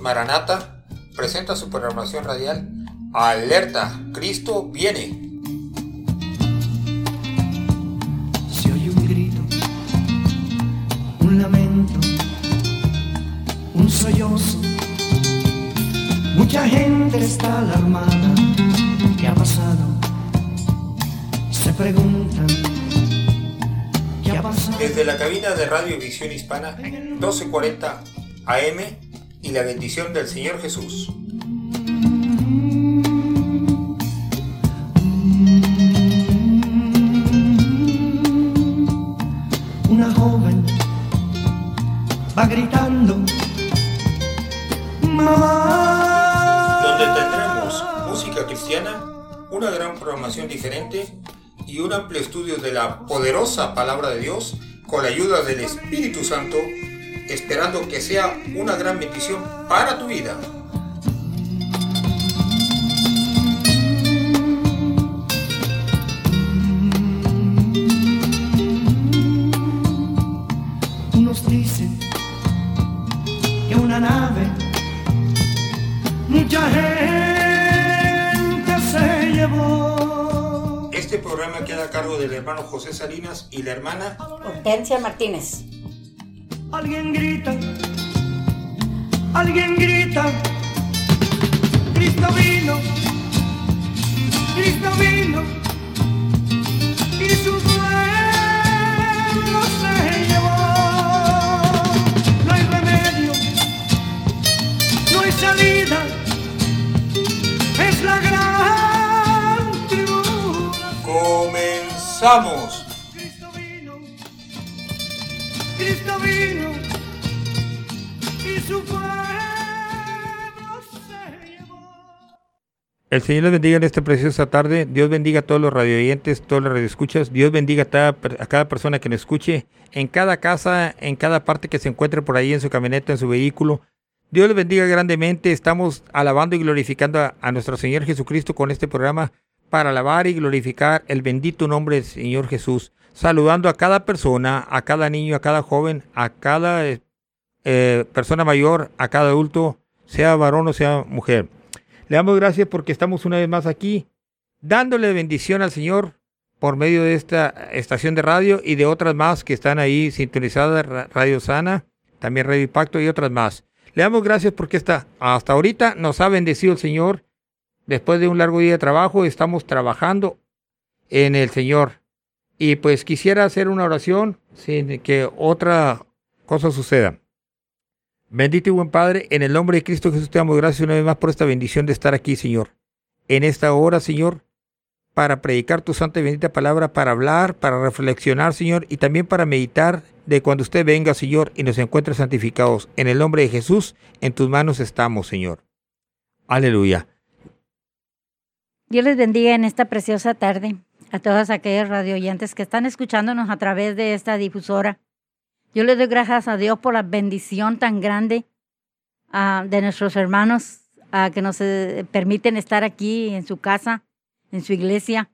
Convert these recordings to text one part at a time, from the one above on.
Maranata presenta su programación radial Alerta, Cristo viene. Se oye un grito, un lamento, un sollozo. Mucha gente está alarmada. ¿Qué ha pasado? Se preguntan. ¿Qué ha pasado? Desde la cabina de Radio Visión Hispana, 1240 AM y la bendición del Señor Jesús. Una joven va gritando. Mamá. donde tendremos música cristiana, una gran programación diferente y un amplio estudio de la poderosa palabra de Dios con la ayuda del Espíritu Santo, esperando que sea una gran bendición para tu vida. Unos dicen que una nave, mucha gente se llevó. Este programa queda a cargo del hermano José Salinas y la hermana Hortensia Martínez. Alguien grita, alguien grita, Cristo vino, Cristo vino, y su pueblo se llevó. No hay remedio, no hay salida, es la gran tribulación. Comenzamos. El Señor les bendiga en esta preciosa tarde. Dios bendiga a todos los radioyentes, todos los radioescuchas. Dios bendiga a cada, persona que nos escuche, en cada casa, en cada parte que se encuentre por ahí, en su camioneta, en su vehículo. Dios les bendiga grandemente. Estamos alabando y glorificando a nuestro Señor Jesucristo con este programa para alabar y glorificar el bendito nombre del Señor Jesús. Saludando a cada persona, a cada niño, a cada joven, a cada eh, persona mayor, a cada adulto, sea varón o sea mujer. Le damos gracias porque estamos una vez más aquí, dándole bendición al Señor por medio de esta estación de radio y de otras más que están ahí sintonizadas, Ra- Radio Sana, también Radio Impacto y otras más. Le damos gracias porque esta, hasta ahorita nos ha bendecido el Señor. Después de un largo día de trabajo, estamos trabajando en el Señor. Y pues quisiera hacer una oración sin que otra cosa suceda. Bendito y buen Padre, en el nombre de Cristo Jesús te damos gracias una vez más por esta bendición de estar aquí, Señor. En esta hora, Señor, para predicar tu santa y bendita palabra, para hablar, para reflexionar, Señor, y también para meditar de cuando usted venga, Señor, y nos encuentre santificados. En el nombre de Jesús, en tus manos estamos, Señor. Aleluya. Dios les bendiga en esta preciosa tarde a todos aquellos radioyentes que están escuchándonos a través de esta difusora. Yo les doy gracias a Dios por la bendición tan grande ah, de nuestros hermanos ah, que nos eh, permiten estar aquí en su casa, en su iglesia,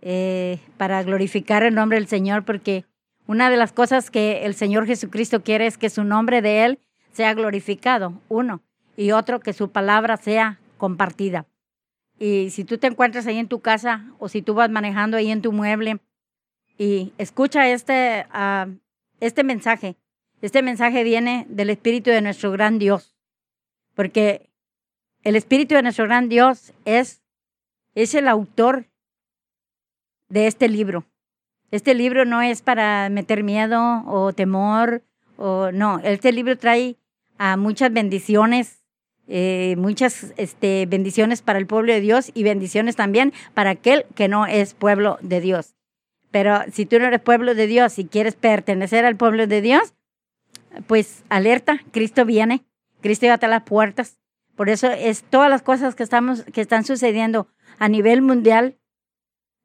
eh, para glorificar el nombre del Señor, porque una de las cosas que el Señor Jesucristo quiere es que su nombre de Él sea glorificado, uno, y otro, que su palabra sea compartida. Y si tú te encuentras ahí en tu casa o si tú vas manejando ahí en tu mueble y escucha este, ah, este mensaje, este mensaje viene del Espíritu de nuestro gran Dios, porque el Espíritu de nuestro gran Dios es, es el autor de este libro. Este libro no es para meter miedo o temor, o no, este libro trae a muchas bendiciones eh, muchas este, bendiciones para el pueblo de Dios y bendiciones también para aquel que no es pueblo de Dios. Pero si tú no eres pueblo de Dios y quieres pertenecer al pueblo de Dios, pues alerta, Cristo viene, Cristo ya a las puertas. Por eso es todas las cosas que estamos que están sucediendo a nivel mundial,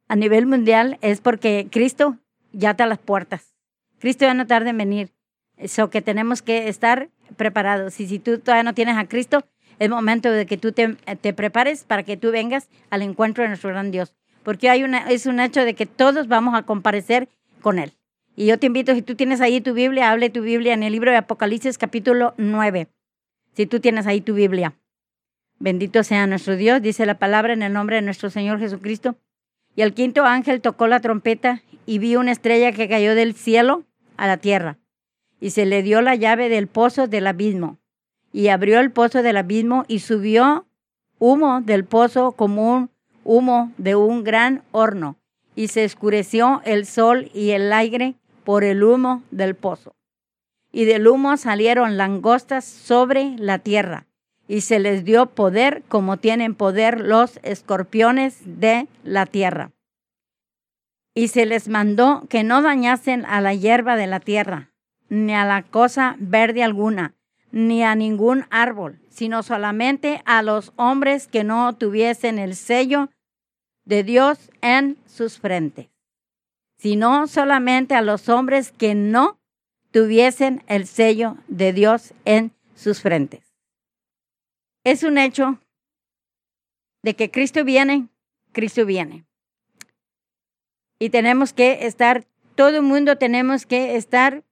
a nivel mundial es porque Cristo ya está a las puertas. Cristo ya no tarda en venir. Eso que tenemos que estar preparados. Y si tú todavía no tienes a Cristo, es momento de que tú te, prepares para que tú vengas al encuentro de nuestro gran Dios. Porque hay una, es un hecho de que todos vamos a comparecer con Él. Y yo te invito, si tú tienes ahí tu Biblia, hable tu Biblia en el libro de Apocalipsis capítulo 9. Si tú tienes ahí tu Biblia. Bendito sea nuestro Dios, dice la palabra en el nombre de nuestro Señor Jesucristo. Y el quinto ángel tocó la trompeta y vi una estrella que cayó del cielo a la tierra. Y se le dio la llave del pozo del abismo. Y abrió el pozo del abismo y subió humo del pozo como un humo de un gran horno. Y se escureció el sol y el aire por el humo del pozo. Y del humo salieron langostas sobre la tierra y se les dio poder como tienen poder los escorpiones de la tierra. Y se les mandó que no dañasen a la hierba de la tierra, ni a la cosa verde alguna, ni a ningún árbol, sino solamente a los hombres que no tuviesen el sello de Dios en sus frentes, sino solamente a los hombres que no tuviesen el sello de Dios en sus frentes es un hecho de que Cristo viene, Cristo viene. Y tenemos que estar, todo el mundo tenemos que estar,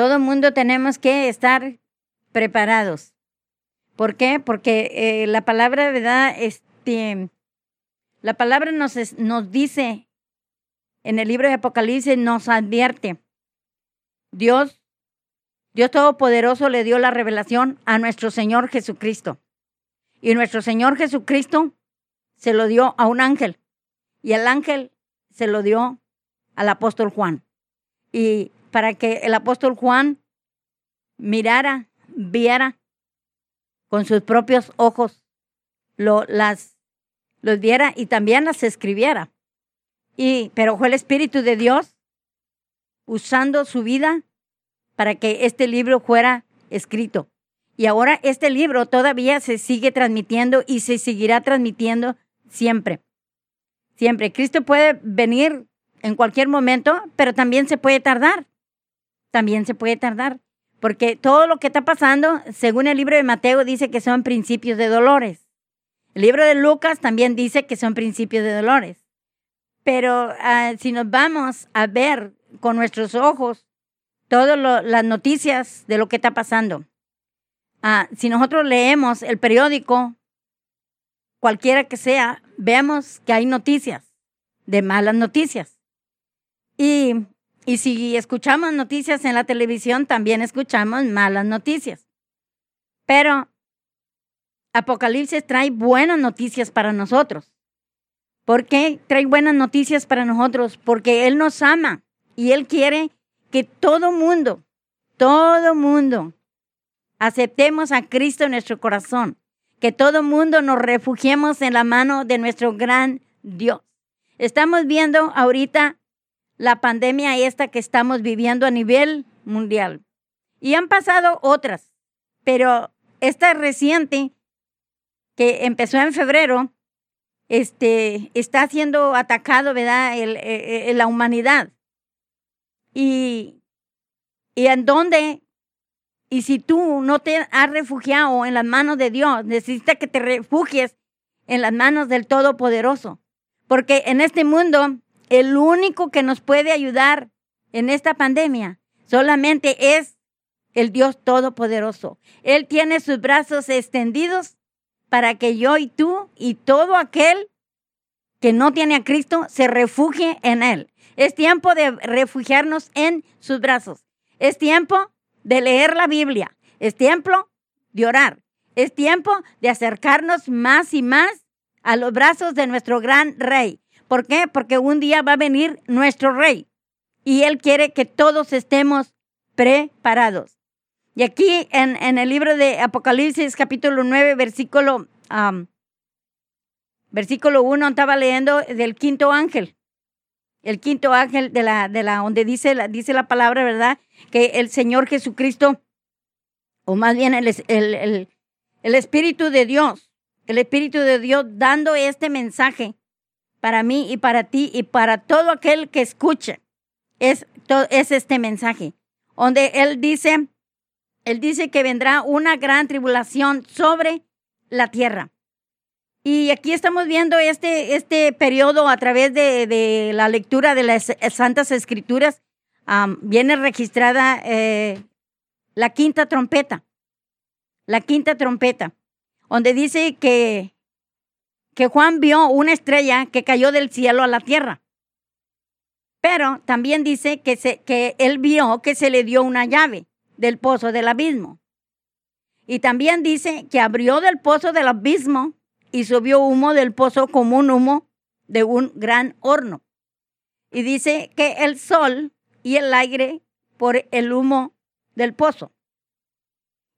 todo el mundo tenemos que estar preparados. ¿Por qué? Porque eh, la palabra, ¿verdad? Este, la palabra nos, nos dice en el libro de Apocalipsis, nos advierte. Dios Dios Todopoderoso le dio la revelación a nuestro Señor Jesucristo. Y nuestro Señor Jesucristo se lo dio a un ángel. Y el ángel se lo dio al apóstol Juan. Y para que el apóstol Juan mirara, viera con sus propios ojos, lo, las, los viera y también las escribiera. Y, pero fue el Espíritu de Dios usando su vida para que este libro fuera escrito. Y ahora este libro todavía se sigue transmitiendo y se seguirá transmitiendo siempre. Siempre. Cristo puede venir en cualquier momento, pero también se puede tardar. También se puede tardar. Porque todo lo que está pasando, según el libro de Mateo, dice que son principios de dolores. El libro de Lucas también dice que son principios de dolores. Pero ah, si nos vamos a ver con nuestros ojos todas las noticias de lo que está pasando. Ah, si nosotros leemos el periódico, cualquiera que sea, vemos que hay noticias, de malas noticias. Y, y si escuchamos noticias en la televisión, también escuchamos malas noticias. Pero Apocalipsis trae buenas noticias para nosotros. ¿Por qué trae buenas noticias para nosotros? Porque Él nos ama y Él quiere que todo mundo, todo mundo, aceptemos a Cristo en nuestro corazón, que todo mundo nos refugiemos en la mano de nuestro gran Dios. Estamos viendo ahorita la pandemia esta que estamos viviendo a nivel mundial. Y han pasado otras, pero esta reciente, que empezó en febrero, este, está siendo atacado, ¿verdad?, el, la humanidad. Y, y en dónde, y si tú no te has refugiado en las manos de Dios, necesitas que te refugies en las manos del Todopoderoso. Porque en este mundo, el único que nos puede ayudar en esta pandemia solamente es el Dios Todopoderoso. Él tiene sus brazos extendidos para que yo y tú y todo aquel que no tiene a Cristo se refugie en Él. Es tiempo de refugiarnos en sus brazos. Es tiempo de leer la Biblia. Es tiempo de orar. Es tiempo de acercarnos más y más a los brazos de nuestro gran rey. ¿Por qué? Porque un día va a venir nuestro rey y él quiere que todos estemos preparados. Y aquí en, el libro de Apocalipsis capítulo 9, versículo, versículo 1, estaba leyendo del quinto ángel el quinto ángel de la, de la, donde dice la, dice la palabra, ¿verdad? Que el Señor Jesucristo, o más bien el, el, el, Espíritu de Dios, el Espíritu de Dios dando este mensaje para mí y para ti y para todo aquel que escuche, es, es este mensaje, donde Él dice, Él dice que vendrá una gran tribulación sobre la tierra. Y aquí estamos viendo este, este periodo a través de, la lectura de las Santas Escrituras. viene registrada eh, la quinta trompeta. La quinta trompeta, donde dice que, que Juan vio una estrella que cayó del cielo a la tierra. Pero también dice que, se, que él vio que se le dio una llave del pozo del abismo. Y también dice que abrió del pozo del abismo y subió humo del pozo como un humo de un gran horno. Y dice que el sol y el aire por el humo del pozo.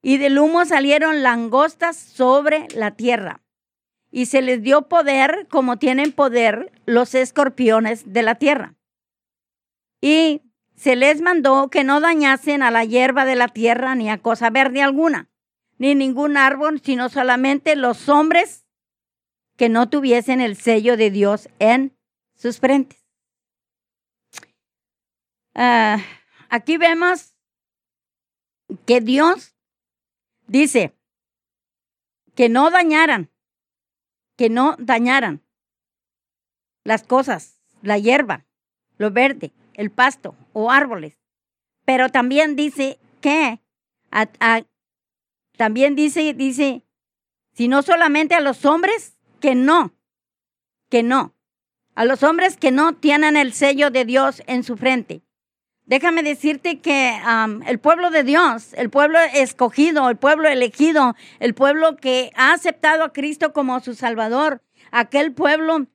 Y del humo salieron langostas sobre la tierra. Y se les dio poder como tienen poder los escorpiones de la tierra. Y se les mandó que no dañasen a la hierba de la tierra ni a cosa verde alguna, ni ningún árbol, sino solamente los hombres que no tuviesen el sello de Dios en sus frentes. Ah, aquí vemos que Dios dice que no dañaran, que no dañaran las cosas, la hierba, lo verde, el pasto o árboles. Pero también dice que, también dice, dice, si no solamente a los hombres, que no, que no, a los hombres que no tienen el sello de Dios en su frente. Déjame decirte que el pueblo de Dios, el pueblo escogido, el pueblo elegido, el pueblo que ha aceptado a Cristo como su Salvador, aquel pueblo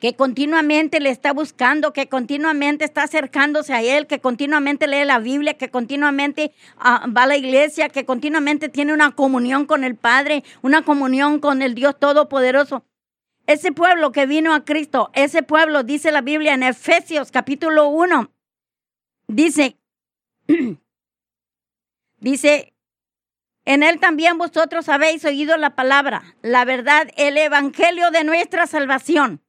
que continuamente le está buscando, que continuamente está acercándose a Él, que continuamente lee la Biblia, que continuamente ah, va a la iglesia, que continuamente tiene una comunión con el Padre, una comunión con el Dios Todopoderoso. Ese pueblo que vino a Cristo, ese pueblo, dice la Biblia en Efesios capítulo 1, Dice, dice, en él también vosotros habéis oído la palabra, la verdad, el evangelio de nuestra salvación,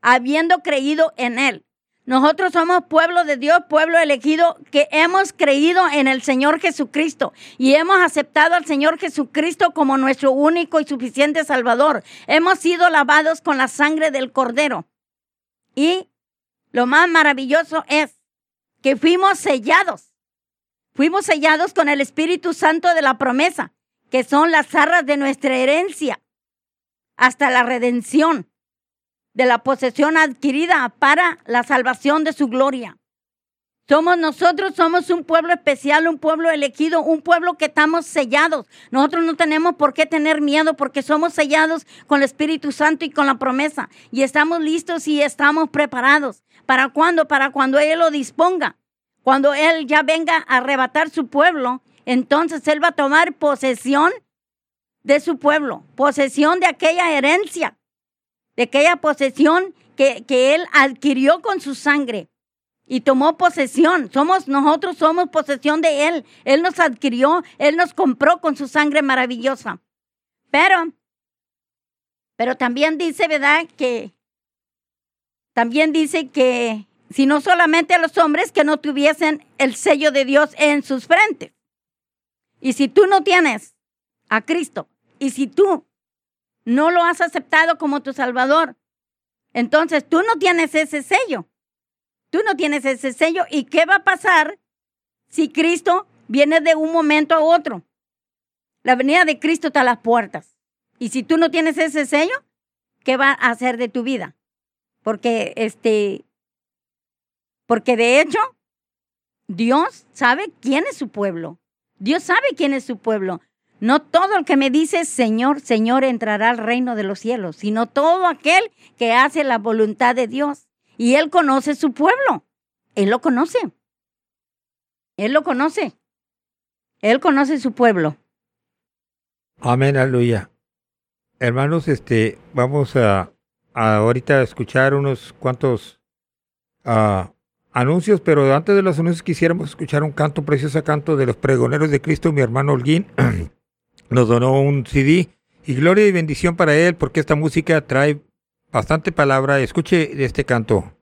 habiendo creído en él. Nosotros somos pueblo de Dios, pueblo elegido, que hemos creído en el Señor Jesucristo y hemos aceptado al Señor Jesucristo como nuestro único y suficiente Salvador. Hemos sido lavados con la sangre del Cordero. Y lo más maravilloso es que fuimos sellados. Fuimos sellados con el Espíritu Santo de la promesa, que son las arras de nuestra herencia, hasta la redención de la posesión adquirida para la salvación de su gloria. Somos nosotros, somos un pueblo especial, un pueblo elegido, un pueblo que estamos sellados. Nosotros no tenemos por qué tener miedo porque somos sellados con el Espíritu Santo y con la promesa. Y estamos listos y estamos preparados. ¿Para cuándo? Para cuando Él lo disponga. Cuando Él ya venga a arrebatar su pueblo, entonces Él va a tomar posesión de su pueblo, posesión de aquella herencia, de aquella posesión que, que Él adquirió con su sangre y tomó posesión. Somos nosotros somos posesión de él. Él nos adquirió, él nos compró con su sangre maravillosa. Pero pero también dice, ¿verdad? Que también dice que si no solamente a los hombres que no tuviesen el sello de Dios en sus frentes. Y si tú no tienes a Cristo y si tú no lo has aceptado como tu Salvador, entonces tú no tienes ese sello. Tú no tienes ese sello. ¿Y qué va a pasar si Cristo viene de un momento a otro? La venida de Cristo está a las puertas. Y si tú no tienes ese sello, ¿qué va a hacer de tu vida? Porque este porque de hecho Dios sabe quién es su pueblo. Dios sabe quién es su pueblo. No todo el que me dice Señor, Señor entrará al reino de los cielos, sino todo aquel que hace la voluntad de Dios. Y Él conoce su pueblo. Él lo conoce. Él lo conoce. Él conoce su pueblo. Amén, aleluya. Hermanos, este, vamos a, ahorita escuchar unos cuantos ah, anuncios, pero antes de los anuncios quisiéramos escuchar un canto, precioso canto de los pregoneros de Cristo. Mi hermano Holguín nos donó un CD y gloria y bendición para él porque esta música trae bastante palabra. Escuche este canto.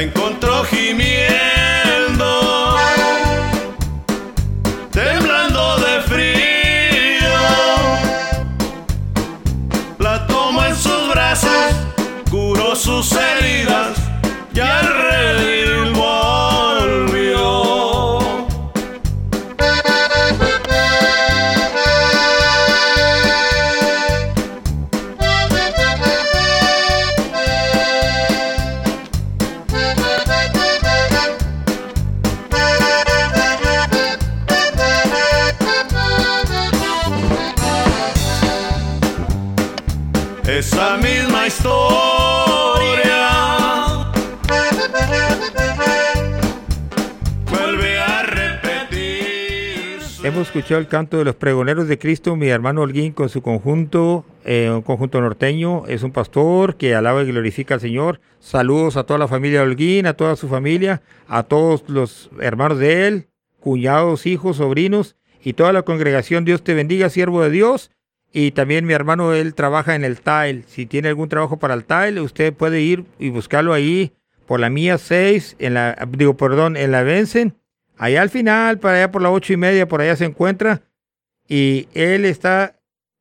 Encontró gimiendo, escuchado el canto de los pregoneros de Cristo, mi hermano Holguín con su conjunto, eh, un conjunto norteño, es un pastor que alaba y glorifica al Señor. Saludos a toda la familia Holguín, a toda su familia, a todos los hermanos de él, cuñados, hijos, sobrinos y toda la congregación. Dios te bendiga, siervo de Dios. Y también mi hermano, él trabaja en el TILE. Si tiene algún trabajo para el TILE, usted puede ir y buscarlo ahí por la mía 6, en la, digo, perdón, en la Vencen. Allá al final, para allá por la ocho y media, por allá se encuentra. Y él está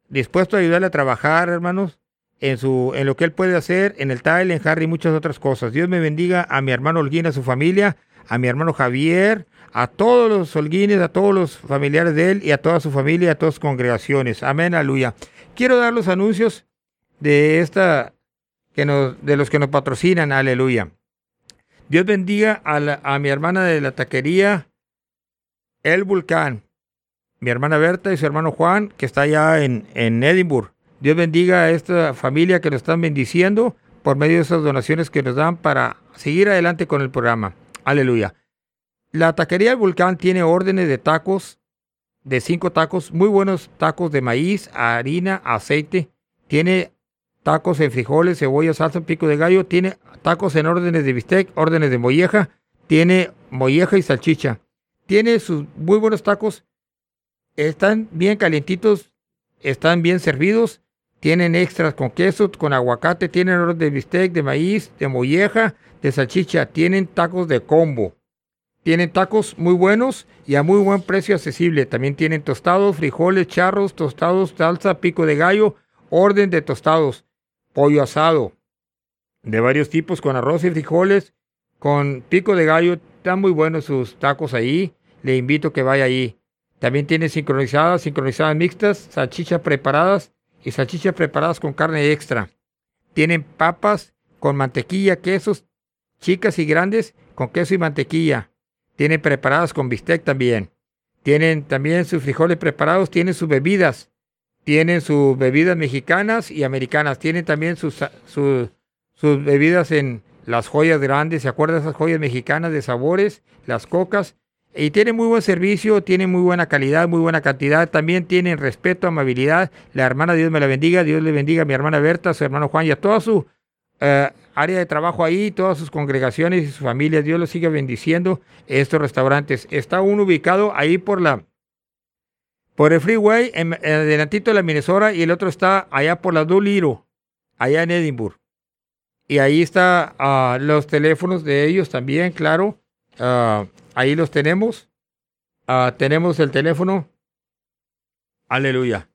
dispuesto a ayudarle a trabajar, hermanos, en, su, en lo que él puede hacer, en el TILE, en Harry y muchas otras cosas. Dios me bendiga a mi hermano Holguín, a su familia, a mi hermano Javier, a todos los holguines, a todos los familiares de él y a toda su familia, a todas sus congregaciones. Amén, aleluya. Quiero dar los anuncios de esta, que nos, de los que nos patrocinan, aleluya. Dios bendiga a, mi hermana de la taquería, El Vulcán, mi hermana Berta y su hermano Juan, que está allá en, en Edimburgo. Dios bendiga a esta familia que nos están bendiciendo por medio de esas donaciones que nos dan para seguir adelante con el programa. Aleluya. La taquería del Volcán tiene órdenes de tacos, de cinco tacos, muy buenos tacos de maíz, harina, aceite. Tiene tacos en frijoles, cebolla, salsa, pico de gallo. Tiene tacos en órdenes de bistec, órdenes de molleja. Tiene molleja y salchicha. Tiene sus muy buenos tacos. Están bien calientitos, están bien servidos. Tienen extras con queso, con aguacate. Tienen órdenes de bistec, de maíz, de molleja, de salchicha. Tienen tacos de combo. Tienen tacos muy buenos y a muy buen precio accesible. También tienen tostados, frijoles, charros, tostados, salsa, pico de gallo, orden de tostados, pollo asado de varios tipos con arroz y frijoles, con pico de gallo. Están muy buenos sus tacos ahí. Le invito a que vaya ahí. También tienen sincronizadas, sincronizadas mixtas, salchichas preparadas y salchichas preparadas con carne extra. Tienen papas con mantequilla, quesos, chicas y grandes con queso y mantequilla. Tienen preparadas con bistec también. Tienen también sus frijoles preparados, tienen sus bebidas. Tienen sus bebidas mexicanas y americanas. Tienen también sus, sus, bebidas en las joyas grandes. ¿Se acuerdan esas joyas mexicanas de sabores? Las cocas. Y tienen muy buen servicio, tienen muy buena calidad, muy buena cantidad. También tienen respeto, amabilidad. La hermana, Dios me la bendiga. Dios le bendiga a mi hermana Berta, a su hermano Juan y a toda su eh, área de trabajo ahí, todas sus congregaciones y sus familias. Dios los siga bendiciendo. Estos restaurantes. Está uno ubicado ahí por la por el freeway, en, en adelantito de la Minnesota, y el otro está allá por la Doolittle, allá en Edinburgh. Y ahí está ah, los teléfonos de ellos también, claro. Ah, ahí los tenemos. Ah, tenemos el teléfono. Aleluya.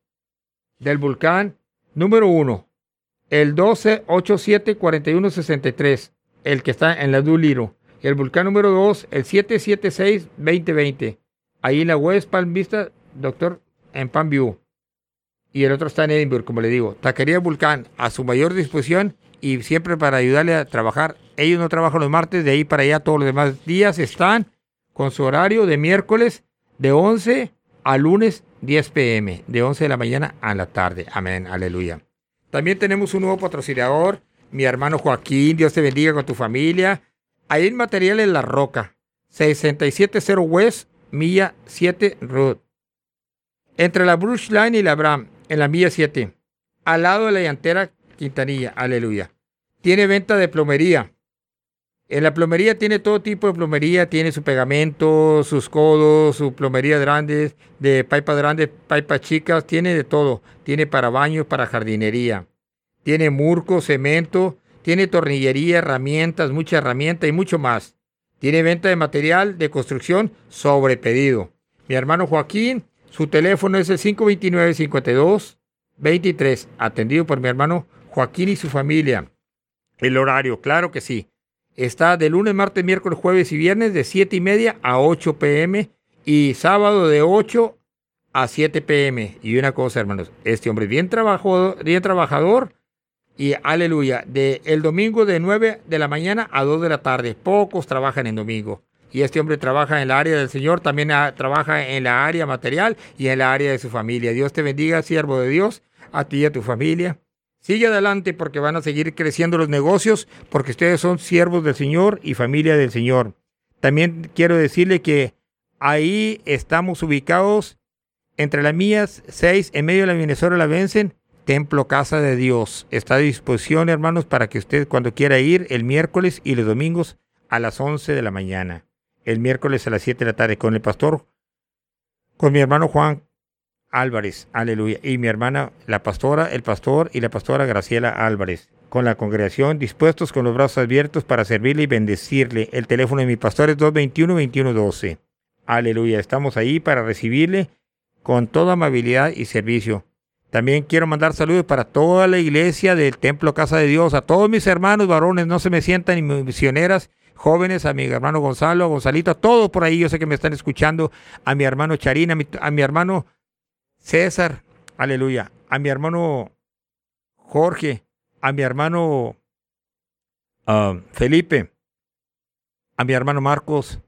Del volcán Número 1, el 1287-4163, el que está en la Duliro. El volcán número 2, el 776-2020. Ahí en la West Palm Vista, doctor, en Palm View. Y el otro está en Edinburgh, como le digo. Taquería Vulcán, a su mayor disposición y siempre para ayudarle a trabajar. Ellos no trabajan los martes, de ahí para allá todos los demás días están con su horario de miércoles de 11 a lunes 10 pm, de 11 de la mañana a la tarde. Amén, aleluya. También tenemos un nuevo patrocinador, mi hermano Joaquín, Dios te bendiga con tu familia. Ahí en Materiales La Roca, 670 West, milla 7 Road. Entre la Bruce Line y la Bram, en la milla 7, al lado de la llantera Quintanilla, aleluya. Tiene venta de plomería. En la plomería tiene todo tipo de plomería, tiene su pegamento, sus codos, su plomería grandes, de pipa grandes, pipas chicas, tiene de todo. Tiene para baños, para jardinería. Tiene murco, cemento, tiene tornillería, herramientas, mucha herramienta y mucho más. Tiene venta de material de construcción sobre pedido. Mi hermano Joaquín, su teléfono es el 529-52-23, atendido por mi hermano Joaquín y su familia. El horario, claro que sí. Está de lunes, martes, miércoles, jueves y viernes de 7 y media a 8 pm y sábado de 8 a 7 pm. Y una cosa, hermanos, este hombre es bien trabajador, bien trabajador y aleluya, de el domingo de 9 de la mañana a 2 de la tarde. Pocos trabajan en domingo. Y este hombre trabaja en la área del Señor, también trabaja en la área material y en la área de su familia. Dios te bendiga, siervo de Dios, a ti y a tu familia. Sigue adelante porque van a seguir creciendo los negocios, porque ustedes son siervos del Señor y familia del Señor. También quiero decirle que ahí estamos ubicados entre las mías, seis, en medio de la Minnesota la vencen, Templo Casa de Dios. Está a disposición, hermanos, para que usted cuando quiera ir el miércoles y los domingos a las 11 de la mañana. El miércoles a las 7 de la tarde con el pastor, con mi hermano Juan Álvarez, aleluya. Y mi hermana, la pastora, el pastor y la pastora Graciela Álvarez, con la congregación dispuestos con los brazos abiertos para servirle y bendecirle. El teléfono de mi pastor es 221-2112. Aleluya, estamos ahí para recibirle con toda amabilidad y servicio. También quiero mandar saludos para toda la iglesia del Templo Casa de Dios, a todos mis hermanos varones, no se me sientan misioneras, jóvenes, a mi hermano Gonzalo, a Gonzalito, a todos por ahí, yo sé que me están escuchando, a mi hermano Charina, a mi hermano César, aleluya, a mi hermano Jorge, a mi hermano ah, Felipe, a mi hermano Marcos,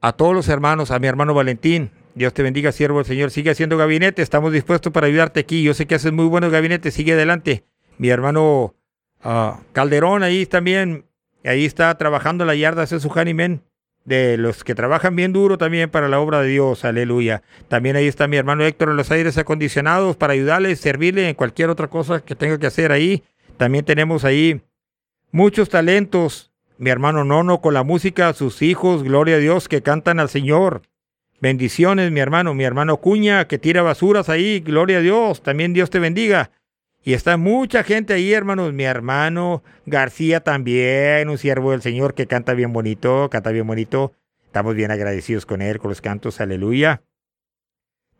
a todos los hermanos, a mi hermano Valentín. Dios te bendiga, siervo del Señor. Sigue haciendo gabinete, estamos dispuestos para ayudarte aquí. Yo sé que haces muy buenos gabinetes, sigue adelante. Mi hermano ah, Calderón ahí también, ahí está trabajando la yarda, hace su handyman de los que trabajan bien duro también para la obra de Dios, aleluya. También ahí está mi hermano Héctor en los aires acondicionados para ayudarle, servirle en cualquier otra cosa que tenga que hacer ahí. También tenemos ahí muchos talentos. Mi hermano Nono con la música, sus hijos, gloria a Dios, que cantan al Señor. Bendiciones, mi hermano, mi hermano Cuña, que tira basuras ahí, gloria a Dios. También Dios te bendiga. Y está mucha gente ahí, hermanos. Mi hermano García también, un siervo del Señor que canta bien bonito, canta bien bonito. Estamos bien agradecidos con él, con los cantos, aleluya.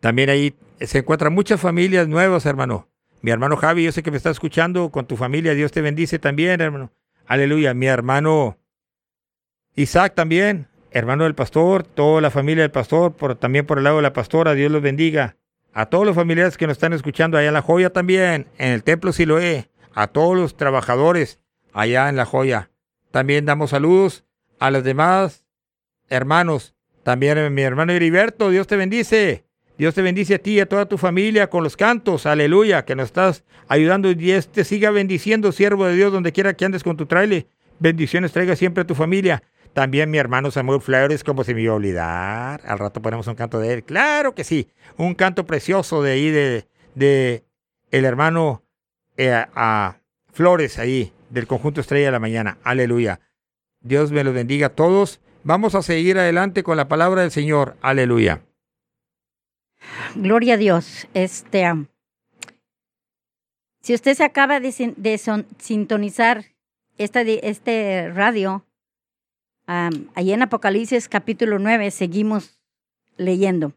También ahí se encuentran muchas familias nuevas, hermano. Mi hermano Javi, yo sé que me está escuchando con tu familia, Dios te bendice también, hermano. Aleluya. Mi hermano Isaac también, hermano del pastor, toda la familia del pastor, por, también por el lado de la pastora, Dios los bendiga a todos los familiares que nos están escuchando allá en La Joya también, en el Templo Siloé, a todos los trabajadores allá en La Joya. También damos saludos a los demás hermanos. También mi hermano Heriberto, Dios te bendice. Dios te bendice a ti y a toda tu familia con los cantos. Aleluya, que nos estás ayudando y Dios te siga bendiciendo, siervo de Dios, donde quiera que andes con tu trailer. Bendiciones traiga siempre a tu familia. También mi hermano Samuel Flores, como se me iba a olvidar. Al rato ponemos un canto de él. Claro que sí. Un canto precioso de ahí de, de el hermano eh, a Flores ahí, del conjunto Estrella de la Mañana. Aleluya. Dios me los bendiga a todos. Vamos a seguir adelante con la palabra del Señor. Aleluya. Gloria a Dios. Este, si usted se acaba de, sintonizar esta, este radio, allí en Apocalipsis capítulo 9 seguimos leyendo.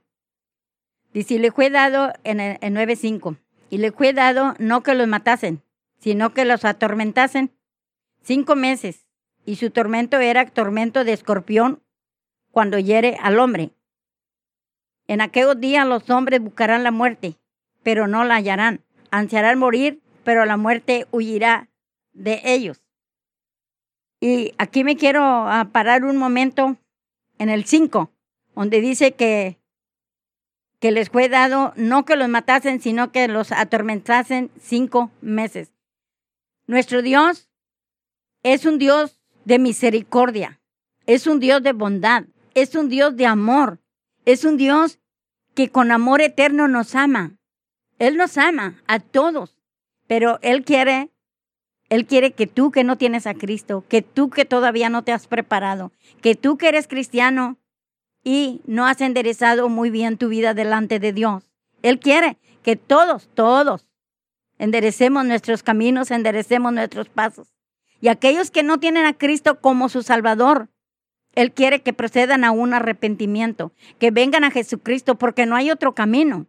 Dice, le fue dado en, el 9.5, y le fue dado no que los matasen, sino que los atormentasen cinco meses, y su tormento era tormento de escorpión cuando hiere al hombre. En aquellos días los hombres buscarán la muerte, pero no la hallarán. Ansiarán morir, pero la muerte huirá de ellos. Y aquí me quiero ah, parar un momento en el 5, donde dice que, que les fue dado no que los matasen, sino que los atormentasen cinco meses. Nuestro Dios es un Dios de misericordia, es un Dios de bondad, es un Dios de amor, es un Dios que con amor eterno nos ama. Él nos ama a todos, pero Él quiere, Él quiere que tú que no tienes a Cristo, que tú que todavía no te has preparado, que tú que eres cristiano y no has enderezado muy bien tu vida delante de Dios. Él quiere que todos, todos, enderecemos nuestros caminos, enderecemos nuestros pasos. Y aquellos que no tienen a Cristo como su Salvador, Él quiere que procedan a un arrepentimiento, que vengan a Jesucristo, porque no hay otro camino.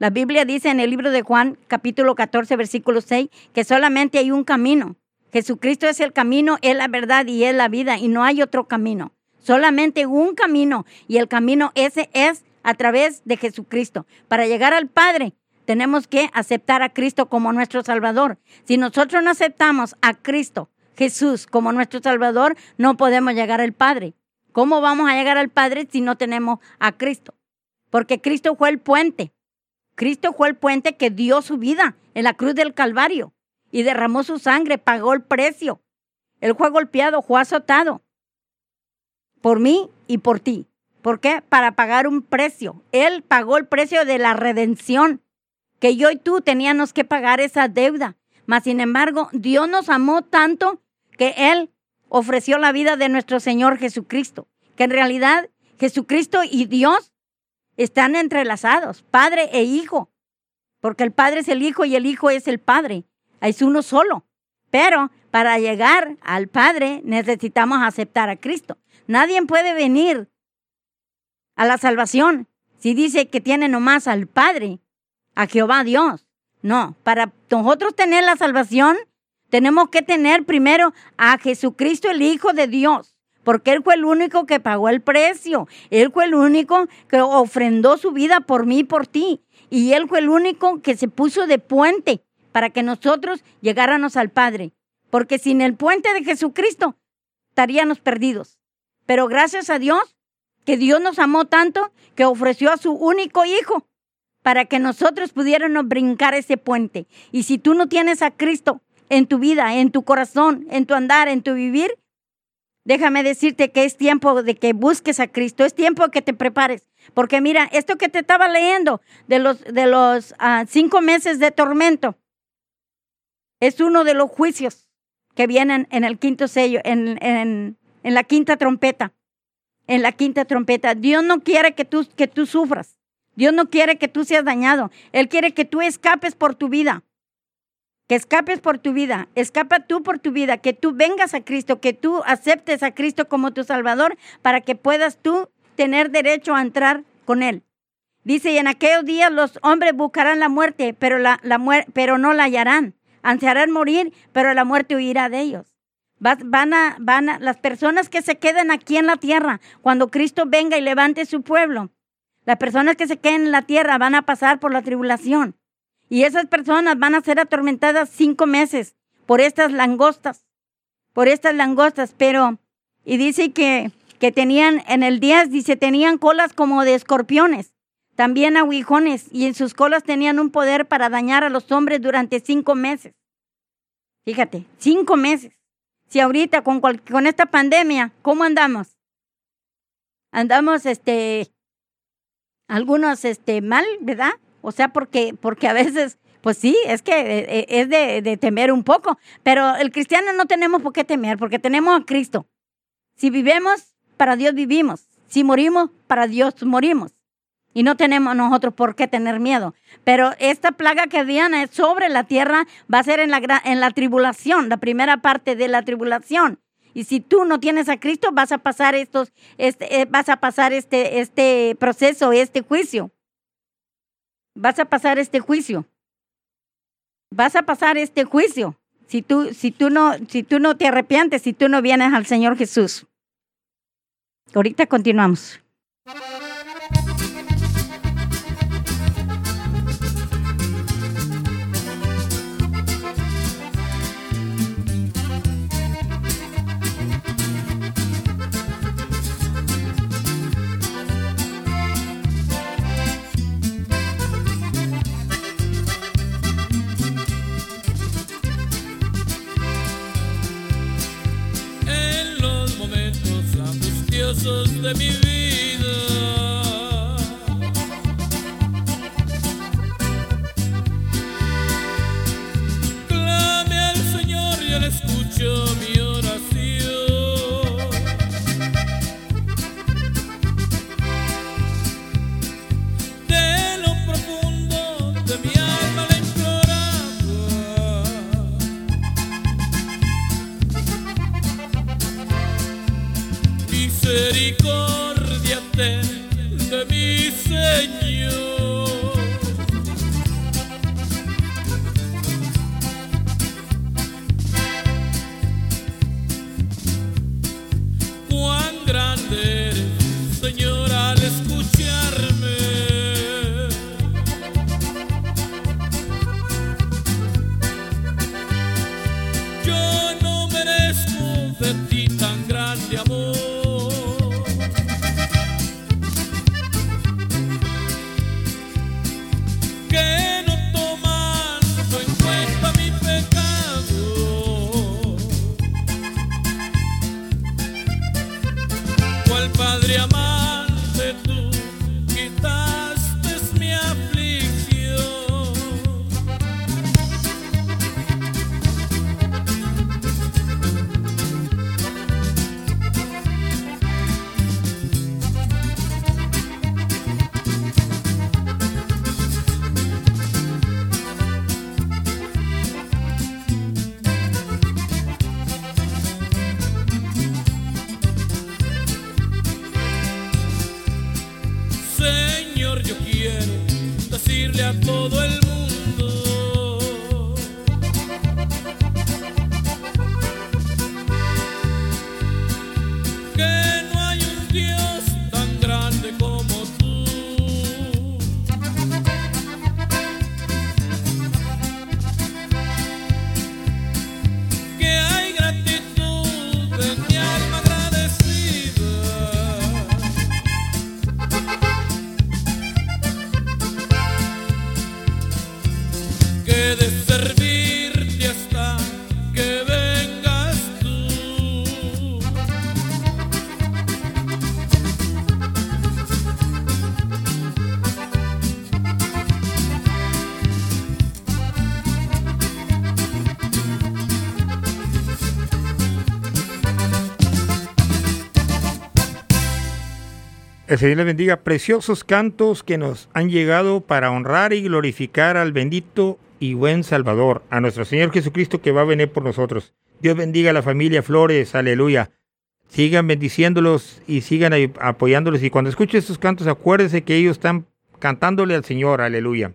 La Biblia dice en el libro de Juan, capítulo 14, versículo 6, que solamente hay un camino. Jesucristo es el camino, es la verdad y es la vida, y no hay otro camino. Solamente un camino, y el camino ese es a través de Jesucristo. Para llegar al Padre, tenemos que aceptar a Cristo como nuestro Salvador. Si nosotros no aceptamos a Cristo, Jesús, como nuestro Salvador, no podemos llegar al Padre. ¿Cómo vamos a llegar al Padre si no tenemos a Cristo? Porque Cristo fue el puente. Cristo fue el puente que dio su vida en la cruz del Calvario y derramó su sangre, pagó el precio. Él fue golpeado, fue azotado por mí y por ti. ¿Por qué? Para pagar un precio. Él pagó el precio de la redención, que yo y tú teníamos que pagar esa deuda. Mas, sin embargo, Dios nos amó tanto que Él ofreció la vida de nuestro Señor Jesucristo. Que en realidad Jesucristo y Dios están entrelazados, padre e hijo, porque el padre es el hijo y el hijo es el padre, es uno solo. Pero para llegar al Padre necesitamos aceptar a Cristo. Nadie puede venir a la salvación si dice que tiene nomás al Padre, a Jehová Dios. No, para nosotros tener la salvación tenemos que tener primero a Jesucristo el Hijo de Dios porque Él fue el único que pagó el precio, Él fue el único que ofrendó su vida por mí y por ti, y Él fue el único que se puso de puente para que nosotros llegáramos al Padre, porque sin el puente de Jesucristo estaríamos perdidos. Pero gracias a Dios, que Dios nos amó tanto que ofreció a su único hijo para que nosotros pudiéramos brincar ese puente. Y si tú no tienes a Cristo en tu vida, en tu corazón, en tu andar, en tu vivir, Déjame decirte que es tiempo de que busques a Cristo, es tiempo de que te prepares. Porque mira, esto que te estaba leyendo de los, de los ah, cinco meses de tormento es uno de los juicios que vienen en el quinto sello, en, en, en la quinta trompeta. En la quinta trompeta. Dios no quiere que tú, que tú sufras. Dios no quiere que tú seas dañado. Él quiere que tú escapes por tu vida que escapes por tu vida, escapa tú por tu vida, que tú vengas a Cristo, que tú aceptes a Cristo como tu Salvador para que puedas tú tener derecho a entrar con Él. Dice, y en aquellos días los hombres buscarán la muerte, pero, la, la pero no la hallarán. Ansiarán morir, pero la muerte huirá de ellos. Van a, van a, las personas que se quedan aquí en la tierra, cuando Cristo venga y levante su pueblo, las personas que se queden en la tierra van a pasar por la tribulación. Y esas personas van a ser atormentadas cinco meses por estas langostas, por estas langostas, pero, y dice que, que tenían, en el 10 dice, tenían colas como de escorpiones, también aguijones, y en sus colas tenían un poder para dañar a los hombres durante cinco meses. Fíjate, cinco meses. Si ahorita con, con esta pandemia, ¿cómo andamos? Andamos, este, algunos, este, mal, ¿verdad? O sea, porque, porque a veces, pues sí, es que eh, es de, de temer un poco, pero el cristiano no tenemos por qué temer, porque tenemos a Cristo. Si vivimos, para Dios vivimos. Si morimos, para Dios morimos. Y no tenemos nosotros por qué tener miedo. Pero esta plaga que viene sobre la tierra va a ser en la, en la tribulación, la primera parte de la tribulación. Y si tú no tienes a Cristo, vas a pasar estos, este, eh, vas a pasar este, este proceso, este juicio vas a pasar este juicio. vas a pasar este juicio si tú, si tú, no, si tú no te arrepientes, si tú no vienes al Señor Jesús. Ahorita continuamos. Angustiosos de El Señor les bendiga. Preciosos cantos que nos han llegado para honrar y glorificar al bendito y buen Salvador, a nuestro Señor Jesucristo que va a venir por nosotros. Dios bendiga a la familia Flores, aleluya. Sigan bendiciéndolos y sigan apoyándolos. Y cuando escuchen estos cantos, acuérdense que ellos están cantándole al Señor, aleluya.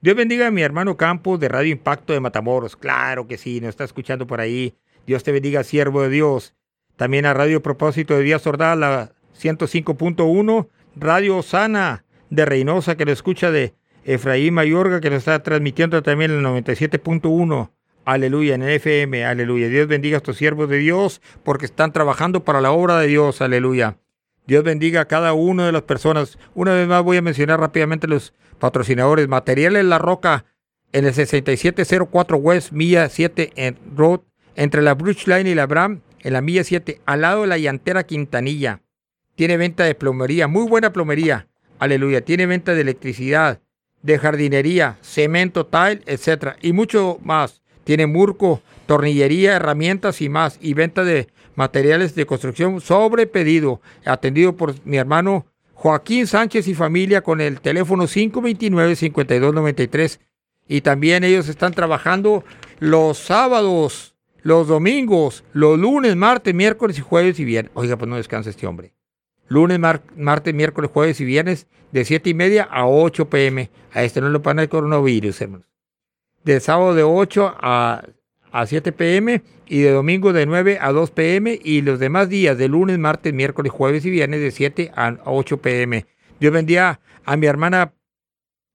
Dios bendiga a mi hermano Campos de Radio Impacto de Matamoros. Claro que sí, nos está escuchando por ahí. Dios te bendiga, siervo de Dios. También a Radio Propósito de Díaz Ordaz, la 105.1. Radio Sana de Reynosa, que lo escucha de Efraín Mayorga, que lo está transmitiendo también en el 97.1. Aleluya, en el FM, aleluya. Dios bendiga a estos siervos de Dios porque están trabajando para la obra de Dios, aleluya. Dios bendiga a cada una de las personas. Una vez más voy a mencionar rápidamente los patrocinadores. Materiales La Roca en el 6704 West, milla 7 en Road, entre la Bruce Line y la Bram, en la milla 7, al lado de la llantera Quintanilla. Tiene venta de plomería, muy buena plomería. Aleluya. Tiene venta de electricidad, de jardinería, cemento, tile, etcétera, y mucho más. Tiene murco, tornillería, herramientas y más. Y venta de materiales de construcción sobre pedido. Atendido por mi hermano Joaquín Sánchez y familia con el teléfono 529-5293. Y también ellos están trabajando los sábados, los domingos, los lunes, martes, miércoles y jueves y viernes. Oiga, pues no descansa este hombre. Lunes, mar- martes, miércoles, jueves y viernes de 7 y media a 8 pm. A este no le pone el coronavirus, hermanos. de sábado de 8 a, a 7 pm y de domingo de 9 a 2 pm y los demás días de lunes, martes, miércoles, jueves y viernes de 7 a 8 pm. Dios bendiga a mi hermana,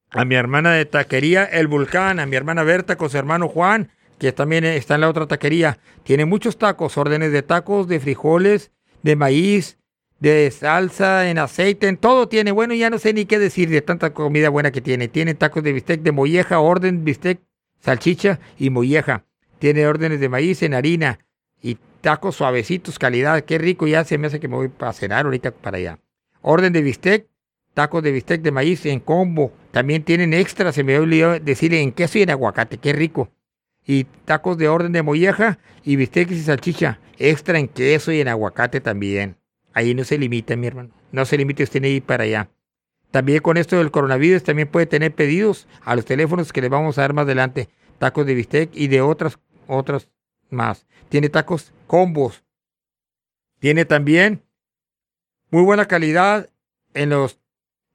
a mi hermana de taquería El Vulcán, a mi hermana Berta con su hermano Juan, que también está en la otra taquería. Tiene muchos tacos, órdenes de tacos, de frijoles, de maíz, de salsa, en aceite, en todo tiene. Bueno, ya no sé ni qué decir de tanta comida buena que tiene. Tiene tacos de bistec de molleja, orden bistec, salchicha y molleja. Tiene órdenes de maíz en harina y tacos suavecitos, calidad. Qué rico, ya se me hace que me voy a cenar ahorita para allá. Orden de bistec, tacos de bistec de maíz en combo. También tienen extra, se me olvidó decirle en queso y en aguacate, qué rico. Y tacos de orden de molleja y bistecs y salchicha, extra en queso y en aguacate también. Ahí no se limita, mi hermano. No se limite usted a ir para allá. También con esto del coronavirus también puede tener pedidos a los teléfonos que le vamos a dar más adelante. Tacos de bistec y de otras, otras más. Tiene tacos combos. Tiene también muy buena calidad en los